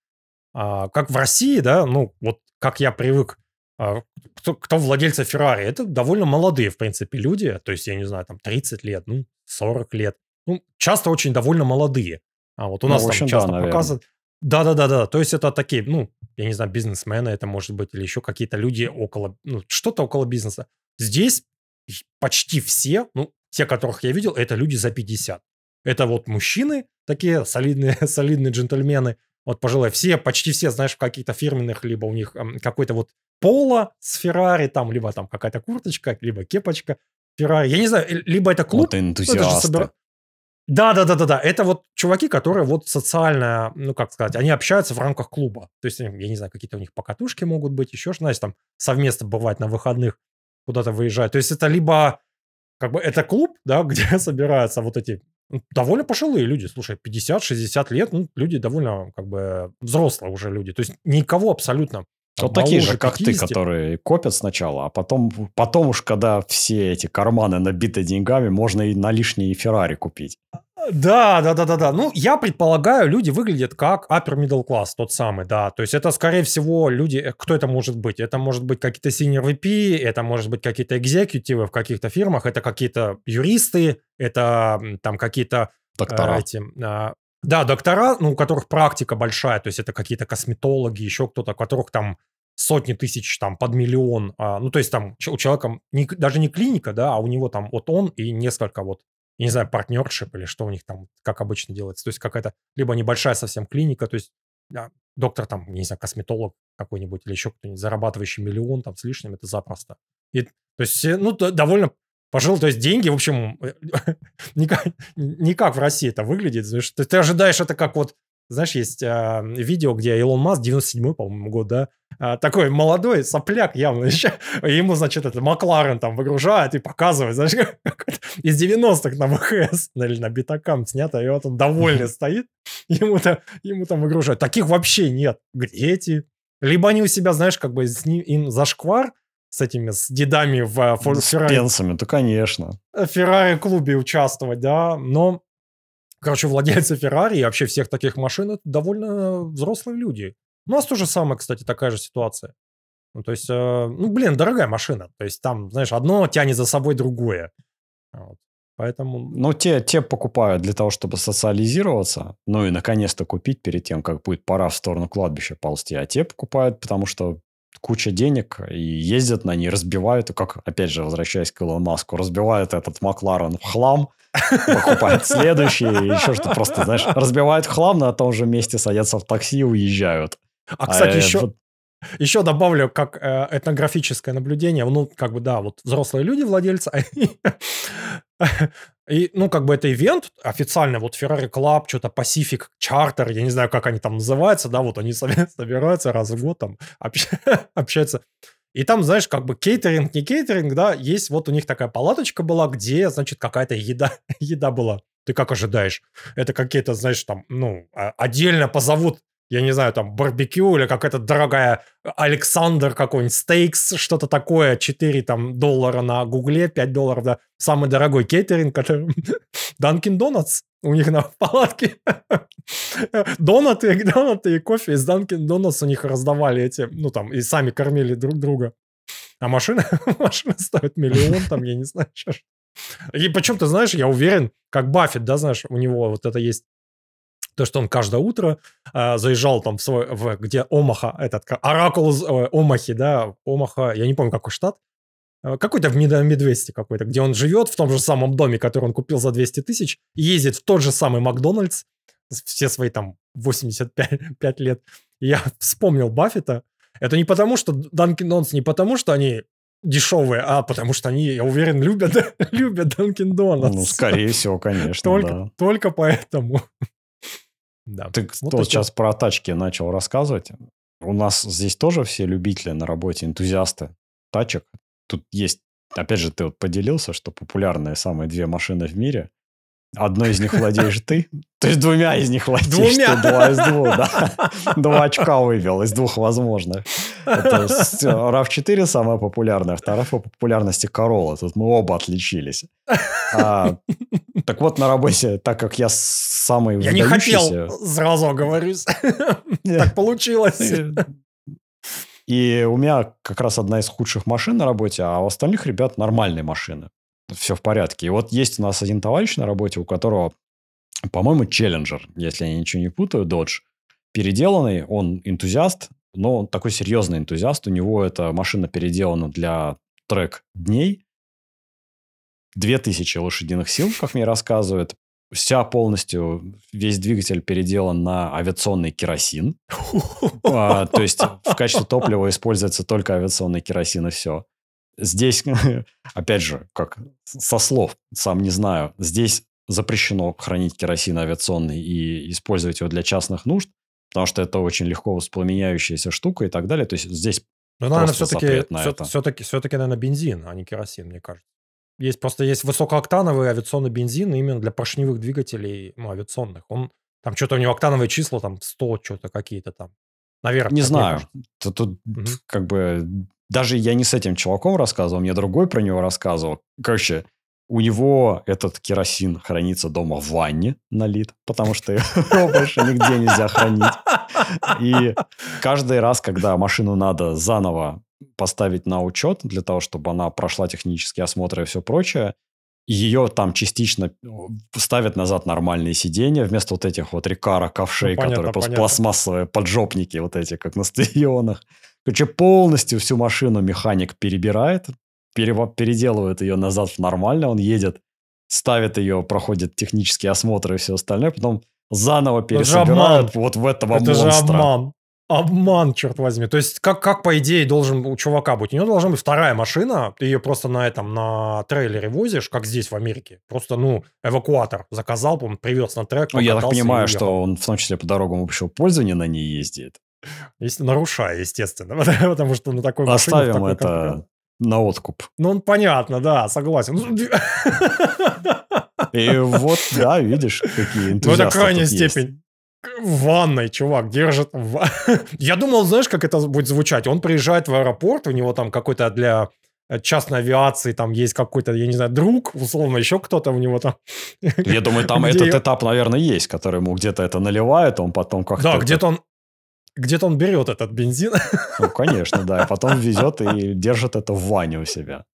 а, как в России, да, ну, вот как я привык а, кто, кто владельцы Феррари? Это довольно молодые, в принципе, люди. То есть, я не знаю, там 30 лет, ну, 40 лет. Ну, часто очень довольно молодые. А вот у ну, нас ну, общем, там часто да, показывают... Да-да-да-да. То есть это такие, ну, я не знаю, бизнесмены это может быть, или еще какие-то люди около, ну, что-то около бизнеса. Здесь почти все, ну, те, которых я видел, это люди за 50. Это вот мужчины, такие солидные, солидные джентльмены, вот пожилые, все, почти все, знаешь, в каких-то фирменных, либо у них какой-то вот поло с Феррари, там, либо там какая-то курточка, либо кепочка Феррари. Я не знаю, либо это клуб. Вот энтузиасты. Ну, да, да, да, да, да. Это вот чуваки, которые вот социально, ну как сказать, они общаются в рамках клуба. То есть, я не знаю, какие-то у них покатушки могут быть, еще что знаешь, там совместно бывать на выходных куда-то выезжать. То есть это либо как бы это клуб, да, где собираются вот эти ну, довольно пожилые люди, слушай, 50-60 лет, ну, люди довольно, как бы, взрослые уже люди. То есть никого абсолютно вот такие же, как 50. ты, которые копят сначала, а потом, потом уж, когда все эти карманы набиты деньгами, можно и на лишние Феррари купить. Да, да, да, да, да. Ну, я предполагаю, люди выглядят как upper middle class, тот самый, да. То есть это, скорее всего, люди... Э, кто это может быть? Это может быть какие-то senior VP, это может быть какие-то экзекутивы в каких-то фирмах, это какие-то юристы, это там какие-то... Доктора. Э, эти, э, да, доктора, ну, у которых практика большая, то есть это какие-то косметологи, еще кто-то, у которых там сотни тысяч, там, под миллион. А, ну, то есть там у человека не, даже не клиника, да, а у него там вот он и несколько вот, я не знаю, партнершип или что у них там, как обычно делается. То есть какая-то либо небольшая совсем клиника, то есть да, доктор там, не знаю, косметолог какой-нибудь или еще кто-нибудь, зарабатывающий миллион там с лишним, это запросто. И, то есть, ну, довольно Пожил, то есть деньги, в общем, никак, никак в России это выглядит. Знаешь, ты, ты ожидаешь это как вот знаешь, есть э, видео, где Илон Маск, 97-й, по-моему, год, да, э, такой молодой сопляк явно еще, ему, значит, это Макларен там выгружает и показывает, знаешь, из 90-х на ВХС или на битакам снято, и вот он довольный стоит, ему, -то, ему там выгружают. Таких вообще нет. Где эти? Либо они у себя, знаешь, как бы с ним, им зашквар, с этими, с дедами в э, Фор- С Феррари. пенсами, то конечно. В Феррари-клубе участвовать, да, но Короче, владельцы Феррари и вообще всех таких машин это довольно взрослые люди. У нас тоже самое, кстати, такая же ситуация. Ну, то есть, э, ну, блин, дорогая машина. То есть там, знаешь, одно тянет за собой другое. Вот. Поэтому... Ну, те, те покупают для того, чтобы социализироваться, ну и наконец-то купить перед тем, как будет пора в сторону кладбища ползти. А те покупают, потому что куча денег и ездят на ней, разбивают, и как, опять же, возвращаясь к Илону Маску, разбивают этот Макларен в хлам, покупают следующий, еще что просто, знаешь, разбивают хлам, на том же месте садятся в такси и уезжают. А, кстати, а, еще, вот... еще добавлю, как э, этнографическое наблюдение, ну, как бы, да, вот взрослые люди, владельцы, и, ну, как бы это ивент официально, вот Ferrari Club, что-то Pacific Charter, я не знаю, как они там называются, да, вот они собираются раз в год там, общаются. И там, знаешь, как бы кейтеринг, не кейтеринг, да, есть вот у них такая палаточка была, где, значит, какая-то еда, еда была. Ты как ожидаешь? Это какие-то, знаешь, там, ну, а, отдельно позовут я не знаю, там, барбекю или какая-то дорогая Александр какой-нибудь, стейкс, что-то такое, 4 там доллара на гугле, 5 долларов, да, самый дорогой кейтеринг, который... Данкин Донатс у них на палатке. донаты, донаты и кофе из Данкин Донатс у них раздавали эти, ну там, и сами кормили друг друга. А машина, машина стоит миллион, там, я не знаю, что. И почему ты знаешь, я уверен, как Баффет, да, знаешь, у него вот это есть то, что он каждое утро э, заезжал там в свой, в, где Омаха, этот, Оракул э, Омахи, да, Омаха, я не помню, какой штат, э, какой-то в Мидвесте какой-то, где он живет в том же самом доме, который он купил за 200 тысяч, ездит в тот же самый Макдональдс, все свои там 85 лет. И я вспомнил Баффета. Это не потому, что Данкин Донс, не потому, что они дешевые, а потому что они, я уверен, любят, любят Данкин Донатс. Ну, скорее всего, конечно, только, да. Только поэтому. Да. Ты вот кто сейчас про тачки начал рассказывать? У нас здесь тоже все любители на работе, энтузиасты тачек. Тут есть, опять же, ты вот поделился, что популярные самые две машины в мире. Одной из них владеешь ты, то есть двумя из них владеешь двумя. ты, два из двух, да. Два очка вывел из двух возможных. Это RAV4 самая популярная, вторая по популярности Corolla. Тут мы оба отличились. А, так вот, на работе, так как я самый Я не хотел, сразу оговорюсь. Так получилось. И у меня как раз одна из худших машин на работе, а у остальных ребят нормальные машины. Все в порядке. И вот есть у нас один товарищ на работе, у которого, по-моему, Челленджер, если я ничего не путаю, Dodge. Переделанный, он энтузиаст, но он такой серьезный энтузиаст. У него эта машина переделана для трек дней. 2000 лошадиных сил, как мне рассказывают. Вся полностью, весь двигатель переделан на авиационный керосин. а, то есть в качестве топлива используется только авиационный керосин и все. Здесь, опять же, как со слов, сам не знаю, здесь запрещено хранить керосин авиационный и использовать его для частных нужд, потому что это очень легко воспламеняющаяся штука и так далее. То есть здесь ну, наверное, все-таки, все, все-таки, все-таки, наверное, бензин, а не керосин, мне кажется. Есть просто есть высокооктановый авиационный бензин именно для поршневых двигателей ну, авиационных. Он там что-то у него октановые числа там 100 что-то какие-то там. Наверное. Не знаю. Тут, тут угу. как бы даже я не с этим чуваком рассказывал, мне другой про него рассказывал. Короче, у него этот керосин хранится дома в ванне налит, потому что его больше нигде нельзя хранить. И каждый раз, когда машину надо заново поставить на учет для того, чтобы она прошла технический осмотр и все прочее. Ее там частично э, ставят назад нормальные сиденья вместо вот этих вот рекара, ковшей, ну, понятно, которые просто понятно. пластмассовые поджопники вот эти, как на стадионах. Короче, полностью всю машину механик перебирает, пере, переделывает ее назад в нормально, он едет, ставит ее, проходит технический осмотр и все остальное, потом заново пересобирают вот в этого это монстра. Же обман. Обман, черт возьми. То есть, как, как по идее должен у чувака быть? У него должна быть вторая машина, ты ее просто на этом, на трейлере возишь, как здесь в Америке. Просто, ну, эвакуатор заказал, по привез на трек, Ну, я так понимаю, что он в том числе по дорогам общего пользования на ней ездит. Если нарушая, естественно. Потому что на такой машине... Оставим это конфигурации- на откуп. Ну, он понятно, да, согласен. И вот, да, видишь, какие Ну, это энтузиасты крайняя степень. В ванной, чувак, держит. в Я думал, знаешь, как это будет звучать? Он приезжает в аэропорт, у него там какой-то для э, частной авиации, там есть какой-то, я не знаю, друг, условно, еще кто-то у него там. Я думаю, там Где этот этап, наверное, есть, который ему где-то это наливает, он потом как-то... Да, где-то он где-то он берет этот бензин. Ну, конечно, да. Потом везет и держит это в ванне у себя.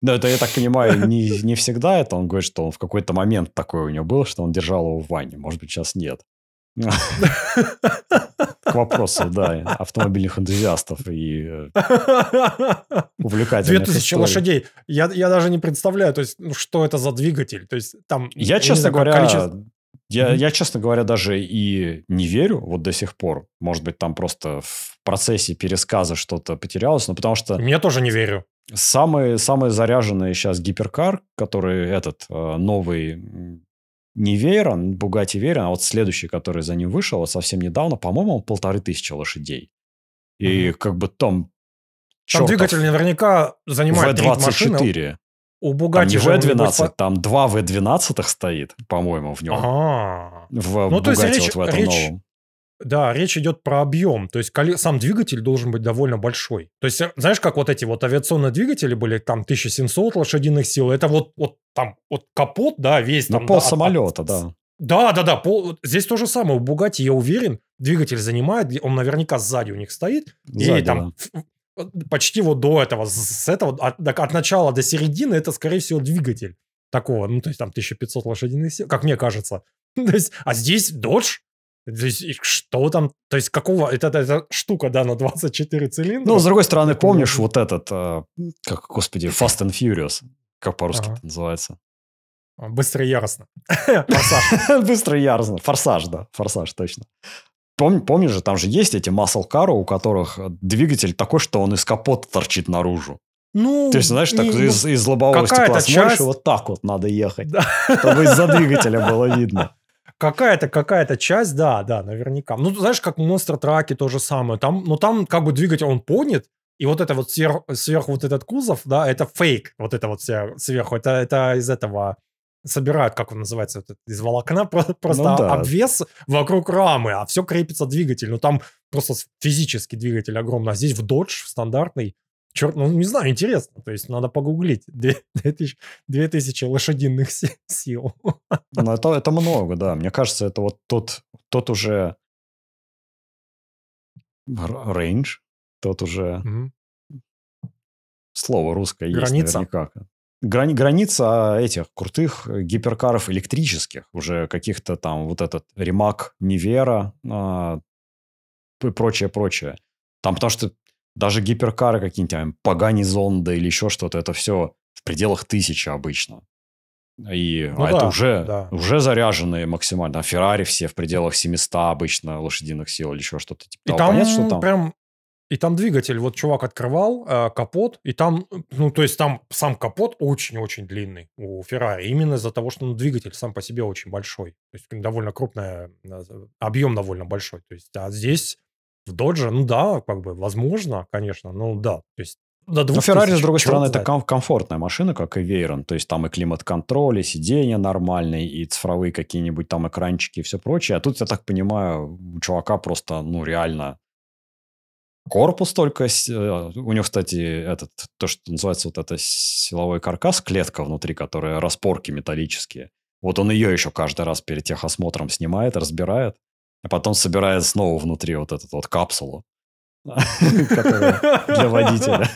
Но это, я так понимаю, не, не всегда это. Он говорит, что он в какой-то момент такой у него был, что он держал его в ванне. Может быть, сейчас нет. К вопросу, да, автомобильных энтузиастов и э, увлекательных 2000 историй. лошадей. Я, я даже не представляю, то есть, ну, что это за двигатель. То есть, там... Я, не честно знаю, говоря, количество- я, Мгм. я, честно говоря, даже и не верю вот до сих пор. Может быть, там просто в процессе пересказа что-то потерялось, но потому что Я тоже не верю. Самый, самый заряженный сейчас гиперкар, который этот э, новый не Вейрон, Bugatti Veyron, а вот следующий, который за ним вышел, вот совсем недавно, по-моему, он полторы тысячи лошадей. И как бы там... Там чертов двигатель наверняка занимает треть машины. V24. У Там Bugatti не же он не будет V12, фа- там два V12 стоит, по-моему, в нем. Ага. В Ну, то есть речь- вот в этом речь- новом. Да, речь идет про объем. То есть сам двигатель должен быть довольно большой. То есть, э, знаешь, как вот эти вот авиационные двигатели были, там 1700 лошадиных сил, это вот, вот там вот капот, да, весь Ну, там... пол да, самолета, от- да. Да, да, да. пол- здесь то же самое. У Бугати, я уверен, двигатель занимает, он наверняка сзади у них стоит. и Сзади, там ф- почти вот до этого, с- этого, от, так от начала до середины, это, скорее всего, двигатель такого. Ну, то есть там 1500 лошадиных сил, как мне кажется. То есть, а здесь Dodge, то есть, что там, то есть какого, это, это, это штука, да, на 24 цилиндра. Ну, с другой стороны, Такой помнишь вот- вот этот, э, как, господи, Fast and Furious, как по-русски Ага. это называется? Быстро и яростно. Форсаж. Быстро и яростно. Форсаж, да. Форсаж, точно. Пом- помнишь же, там же есть эти car, у которых двигатель такой, что он из капота торчит наружу. Ну, То есть, знаешь, так не- ну, из, из лобового стекла смотришь, часть- вот так вот надо ехать, Да. чтобы из-за двигателя было видно. Какая-то, какая-то часть, да, да, наверняка. Ну, знаешь, как монстр траки то же самое. Там, ну, там как бы двигатель, он поднят, и вот это вот сверху, сверху вот этот кузов, да, это фейк, вот это вот сверху, это, это из этого собирают, как он называется, из волокна, про- просто Ну да. обвес вокруг рамы, а все крепится двигатель. Ну, там просто с- физически двигатель огромный, а здесь в Dodge в стандартный, черт, ну, не знаю, интересно, то есть надо погуглить. Две- 2000, 2000 лошадиных си- сил. Но это, это много, да. Мне кажется, это вот тот, тот уже рейндж, тот уже Мгм. слово русское есть Граница. наверняка. Грани- граница этих крутых э, гиперкаров электрических, уже каких-то там вот этот ремак Нивера а, и прочее, прочее. Там потому что даже гиперкары какие-нибудь, там, Пагани Зонда или еще что-то, это все в пределах тысячи обычно. И Ну а да, это уже, да. уже заряженные максимально. А Феррари все в пределах 700 обычно лошадиных сил или еще что-то типа И там, Понятно, что там... прям... И там двигатель, вот чувак открывал э, капот, и там, ну, то есть там сам капот очень-очень длинный у Феррари, именно из-за того, что ну, двигатель сам по себе очень большой. То есть довольно крупный, объем довольно большой. То есть, а здесь в Додже, ну да, как бы, возможно, конечно, ну да. То есть до Но 2000, Феррари, с другой стороны, это ком- комфортная машина, как и Вейрон. То есть там и климат-контроль, и сиденья нормальные, и цифровые какие-нибудь там экранчики и все прочее. А тут, я так понимаю, у чувака просто, ну, реально корпус только... э, У него, кстати, этот, то, что называется вот это силовой каркас, клетка внутри, которая распорки металлические. Вот он ее еще каждый раз перед техосмотром снимает, разбирает, а потом собирает снова внутри вот эту вот капсулу для водителя.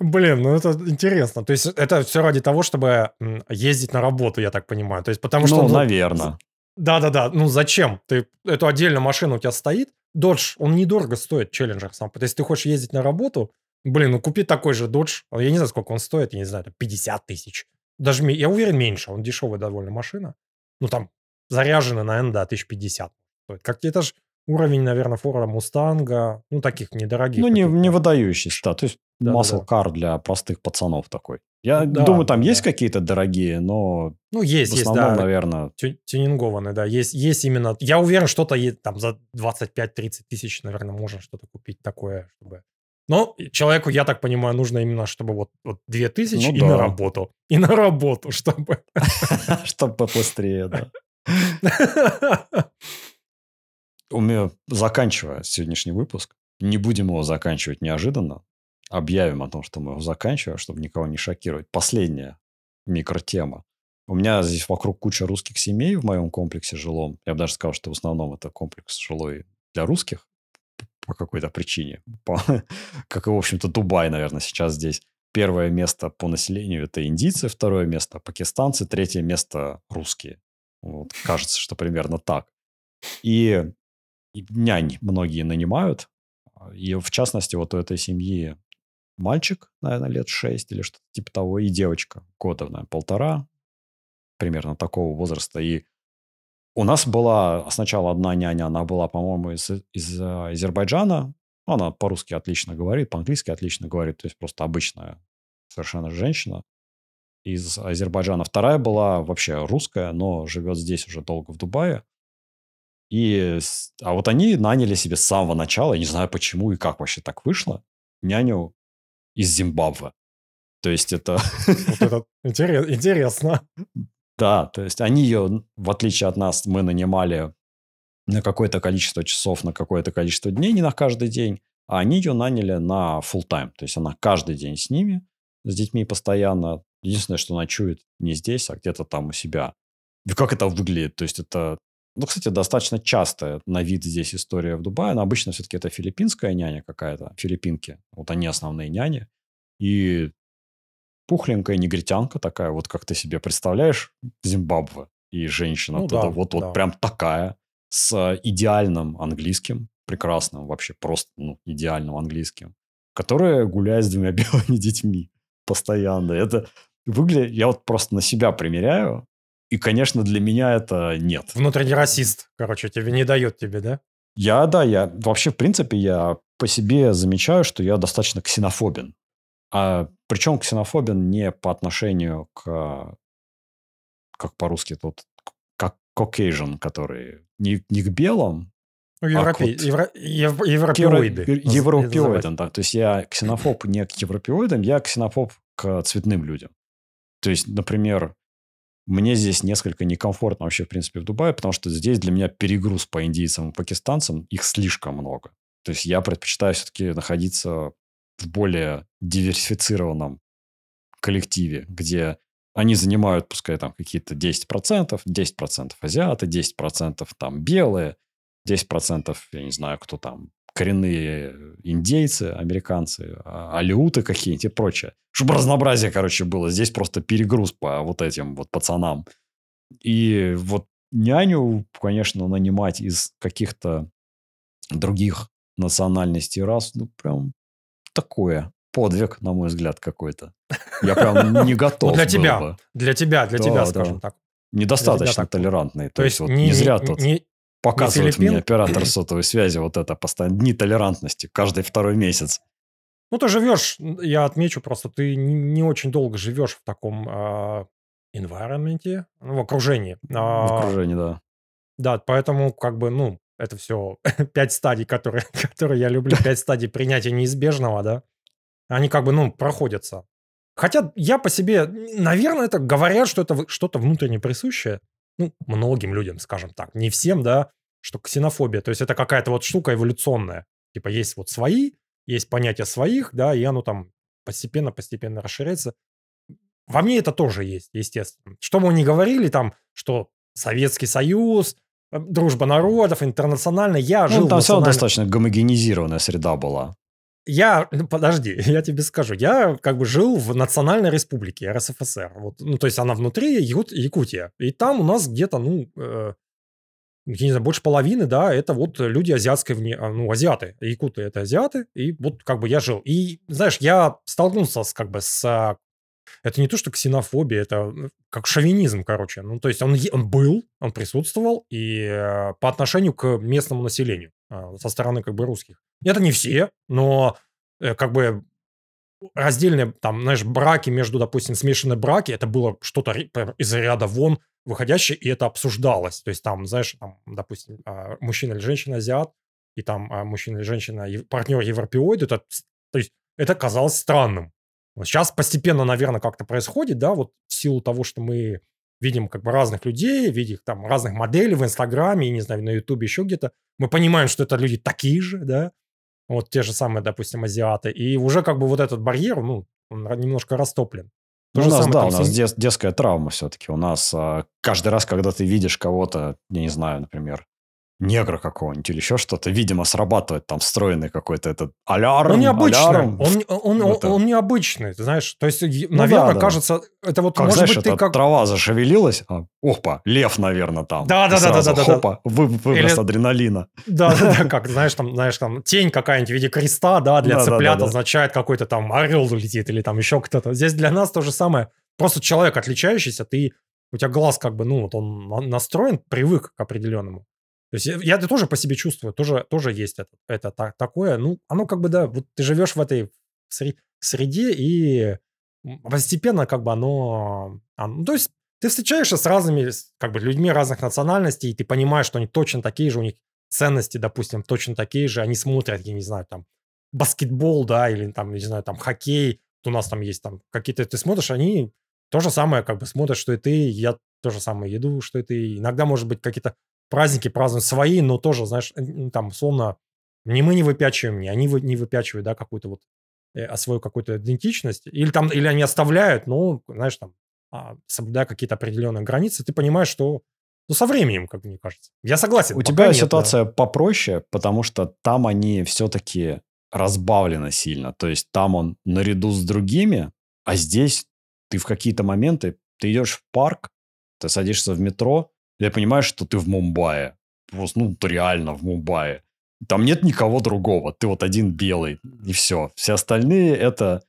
Блин, ну это интересно. То есть это все ради того, чтобы ездить на работу, я так понимаю. То есть потому что... Ну, наверное. Да-да-да, ну зачем? Ты эту отдельную машину у тебя стоит, Dodge, он недорого стоит, Challenger сам. То есть ты хочешь ездить на работу, блин, ну купи такой же Dodge, я не знаю, сколько он стоит, я не знаю, там 50 тысяч. Даже, я уверен, меньше, он дешевая довольно машина. Ну там заряженный, наверное, да, 1050 стоит. Как это же уровень, наверное, Форда Мустанга, ну, таких недорогих. Ну, не, не выдающийся, да. То есть Да-да-да. muscle car для простых пацанов такой. Я Да, думаю, там да, есть да. какие-то дорогие, но Ну, есть, в есть, основном, да. наверное, тю- тюнингованный, да. Есть, есть именно... Я уверен, что-то там за 25-30 тысяч, наверное, можно что-то купить такое, чтобы... Но человеку, я так понимаю, нужно именно, чтобы вот, вот 2000 Ну и да. на работу. И на работу, чтобы... чтобы побыстрее, да. У меня, заканчивая сегодняшний выпуск, не будем его заканчивать неожиданно. Объявим о том, что мы его заканчиваем, чтобы никого не шокировать. Последняя микротема. У меня здесь вокруг куча русских семей в моем комплексе жилом. Я бы даже сказал, что в основном это комплекс жилой для русских по какой-то причине. По- как и, в общем-то, Дубай, наверное, сейчас здесь. Первое место по населению – это индийцы, второе место – пакистанцы, третье место – русские. Вот, кажется, что примерно так. И и нянь многие нанимают. И в частности, вот у этой семьи мальчик, наверное, лет 6 или что-то типа того, и девочка года, наверное, полтора, примерно такого возраста. И у нас была сначала одна няня, она была, по-моему, из, из э, Азербайджана. Она по-русски отлично говорит, по-английски отлично говорит, то есть просто обычная совершенно женщина из Азербайджана. Вторая была вообще русская, но живет здесь уже долго в Дубае. И, а вот они наняли себе с самого начала, я не знаю почему и как вообще так вышло, няню из Зимбабве. То есть это... Вот это интерес- интересно. Да, то есть они ее, в отличие от нас, мы нанимали на какое-то количество часов, на какое-то количество дней, не на каждый день, а они ее наняли на full time. То есть она каждый день с ними, с детьми постоянно. Единственное, что ночует не здесь, а где-то там у себя. И как это выглядит? То есть это, ну, кстати, достаточно частая на вид здесь история в Дубае, но обычно все-таки это филиппинская няня какая-то, филиппинки. Вот они основные няни. И пухленькая негритянка такая, вот как ты себе представляешь, Зимбабве. И женщина Ну оттуда да, вот, вот да. прям такая, с идеальным английским, прекрасным, вообще просто ну, идеальным английским, которая гуляет с двумя белыми детьми постоянно. Это выглядит... Я вот просто на себя примеряю, и, конечно, для меня это нет. Внутренний расист, короче, тебе не дает тебе, да? Я, да, я вообще, в принципе, я по себе замечаю, что я достаточно ксенофобен. А, причем ксенофобен не по отношению к, как по-русски тут, как Caucasian, который не, не к белым, Ну, А европей, вот- евро- ев- европеоиды. европеоидам, да. То есть я ксенофоб не к европеоидам, я ксенофоб к цветным людям. То есть, например, мне здесь несколько некомфортно вообще, в принципе, в Дубае, потому что здесь для меня перегруз по индийцам и пакистанцам, их слишком много. То есть я предпочитаю все-таки находиться в более диверсифицированном коллективе, где они занимают, пускай там какие-то 10%, 10% азиаты, 10% там белые, 10% я не знаю, кто там, коренные индейцы, американцы, а- алиуты какие-нибудь и прочее. Чтобы разнообразие, короче, было. Здесь просто перегруз по вот этим вот пацанам. И вот няню, конечно, нанимать из каких-то других национальностей раз, ну, прям такое. Подвиг, на мой взгляд, какой-то. Я прям не готов Ну, для тебя, для тебя, для тебя, скажем так. Недостаточно толерантный. То есть вот не, не зря не- тут не- показывает мне оператор сотовой связи вот это постоянно дни толерантности каждый второй месяц. Ну, ты живешь, я отмечу просто, ты не, очень долго живешь в таком а, environment, ну, в окружении. В А, окружении, да. Да, поэтому как бы, ну, это все пять стадий, которые, которые я люблю, пять стадий принятия неизбежного, да, они как бы, ну, проходятся. Хотя я по себе, наверное, это говорят, что это что-то внутренне присущее, ну, многим людям, скажем так, не всем, да, что ксенофобия, то есть это какая-то вот штука эволюционная. Типа есть вот свои, есть понятие своих, да, и оно там постепенно-постепенно расширяется. Во мне это тоже есть, естественно. Что мы не говорили там, что Советский Союз, э, дружба народов, интернационально, я жил Ну, в там все равно националь- достаточно гомогенизированная среда была. Я, ну, подожди, я тебе скажу, я как бы жил в национальной республике РСФСР, вот, ну, то есть она внутри Якут- Якутия, и там у нас где-то, ну, э, я не знаю, больше половины, да, это вот люди азиатской, вне, а, ну, азиаты, якуты это азиаты, и вот как бы я жил. И, знаешь, я столкнулся с, как бы, с а, это не то, что ксенофобия, это ну, как шовинизм, короче. Ну, то есть он, он был, он присутствовал, и э, по отношению к местному населению э, со стороны как бы русских. Это не все, но э, как бы раздельные, там, знаешь, браки между, допустим, смешанные браки, это было что-то из ряда вон выходящее, и это обсуждалось. То есть там, знаешь, там, допустим, а, мужчина или женщина азиат, и там а, мужчина или женщина партнер европеоид, это, то есть это казалось странным. Вот сейчас постепенно, наверное, как-то происходит, да, вот в силу того, что мы видим как бы разных людей, видим там разных моделей в Инстаграме, не знаю, на Ютубе, еще где-то, мы понимаем, что это люди такие же, да, вот те же самые, допустим, азиаты, и уже как бы вот этот барьер, ну, он немножко растоплен. Ну, у нас, да, у нас дет, детская травма все-таки. У нас а, каждый раз, когда ты видишь кого-то, я не знаю, например, негра какого-нибудь или еще что-то, видимо, срабатывает там встроенный какой-то этот алярм. Он необычный, алярм. он, он, он, он необычный, знаешь, то есть, ну, наверное, да, кажется, это вот, как, может знаешь, быть, ты как... трава зашевелилась, а, опа, лев, наверное, там. Да-да-да. да, Хопа, вы, выброс или... адреналина. Да-да-да, как, знаешь, там, знаешь, там, тень какая-нибудь в виде креста, да, для да, цыплят да, да, означает какой-то там орел улетит или там еще кто-то. Здесь для нас то же самое. Просто человек отличающийся, ты, у тебя глаз как бы, ну, вот он настроен, привык к определенному. То есть я это тоже по себе чувствую, тоже, тоже есть это, это так, такое. Ну, оно как бы, да, вот ты живешь в этой среде, и постепенно как бы оно, оно... Ну, то есть ты встречаешься с разными как бы людьми разных национальностей, и ты понимаешь, что они точно такие же, у них ценности, допустим, точно такие же, они смотрят, я не знаю, там, баскетбол, да, или там, не знаю, там, хоккей, у нас там есть там какие-то, ты смотришь, они то же самое как бы смотрят, что и ты, я то же самое еду, что и ты. Иногда, может быть, какие-то праздники празднуют свои, но тоже, знаешь, там, условно, не мы не выпячиваем, не они не выпячивают, да, какую-то вот э, свою какую-то идентичность, или там, или они оставляют, но, знаешь, там, а, соблюдая какие-то определенные границы, ты понимаешь, что ну, со временем, как мне кажется. Я согласен. У тебя нет, ситуация да. попроще, потому что там они все-таки разбавлены сильно. То есть там он наряду с другими, а здесь ты в какие-то моменты, ты идешь в парк, ты садишься в метро, я понимаю, что ты в Мумбаи. Просто, ну, реально в Мумбаи. Там нет никого другого. Ты вот один белый, и все. Все остальные это...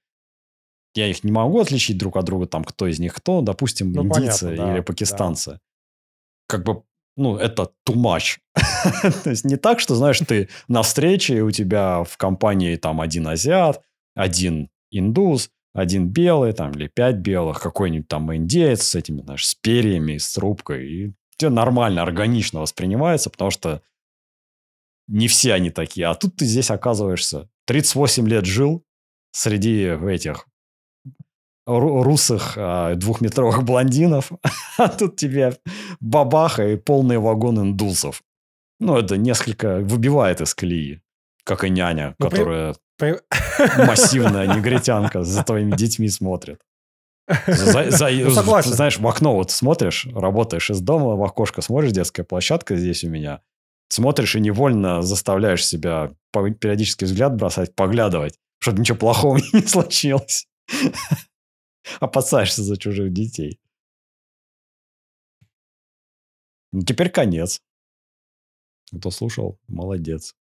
Я их не могу отличить друг от друга, там, кто из них кто. Допустим, ну, индийцы понятно, да, или пакистанцы. Да. Как бы, ну, это too much. То есть не так, что, знаешь, ты на встрече, у тебя в компании там один азиат, один индус, один белый там или пять белых, какой-нибудь там индеец с этими, знаешь, с перьями, с трубкой. И тебе нормально, органично воспринимается, потому что не все они такие. А тут ты здесь оказываешься. 38 лет жил среди этих русых а, двухметровых блондинов, а тут тебе бабаха и полный вагон индусов. Ну, это несколько выбивает из колеи, как и няня, ну, которая при... массивная негритянка за твоими детьми смотрит. За, за, ну, согласен. Знаешь, в окно вот смотришь, работаешь из дома, в окошко смотришь, детская площадка здесь у меня. Смотришь и невольно заставляешь себя периодически взгляд бросать, поглядывать, чтобы ничего плохого не случилось. Опасаешься за чужих детей. Ну, теперь конец. Кто слушал, молодец.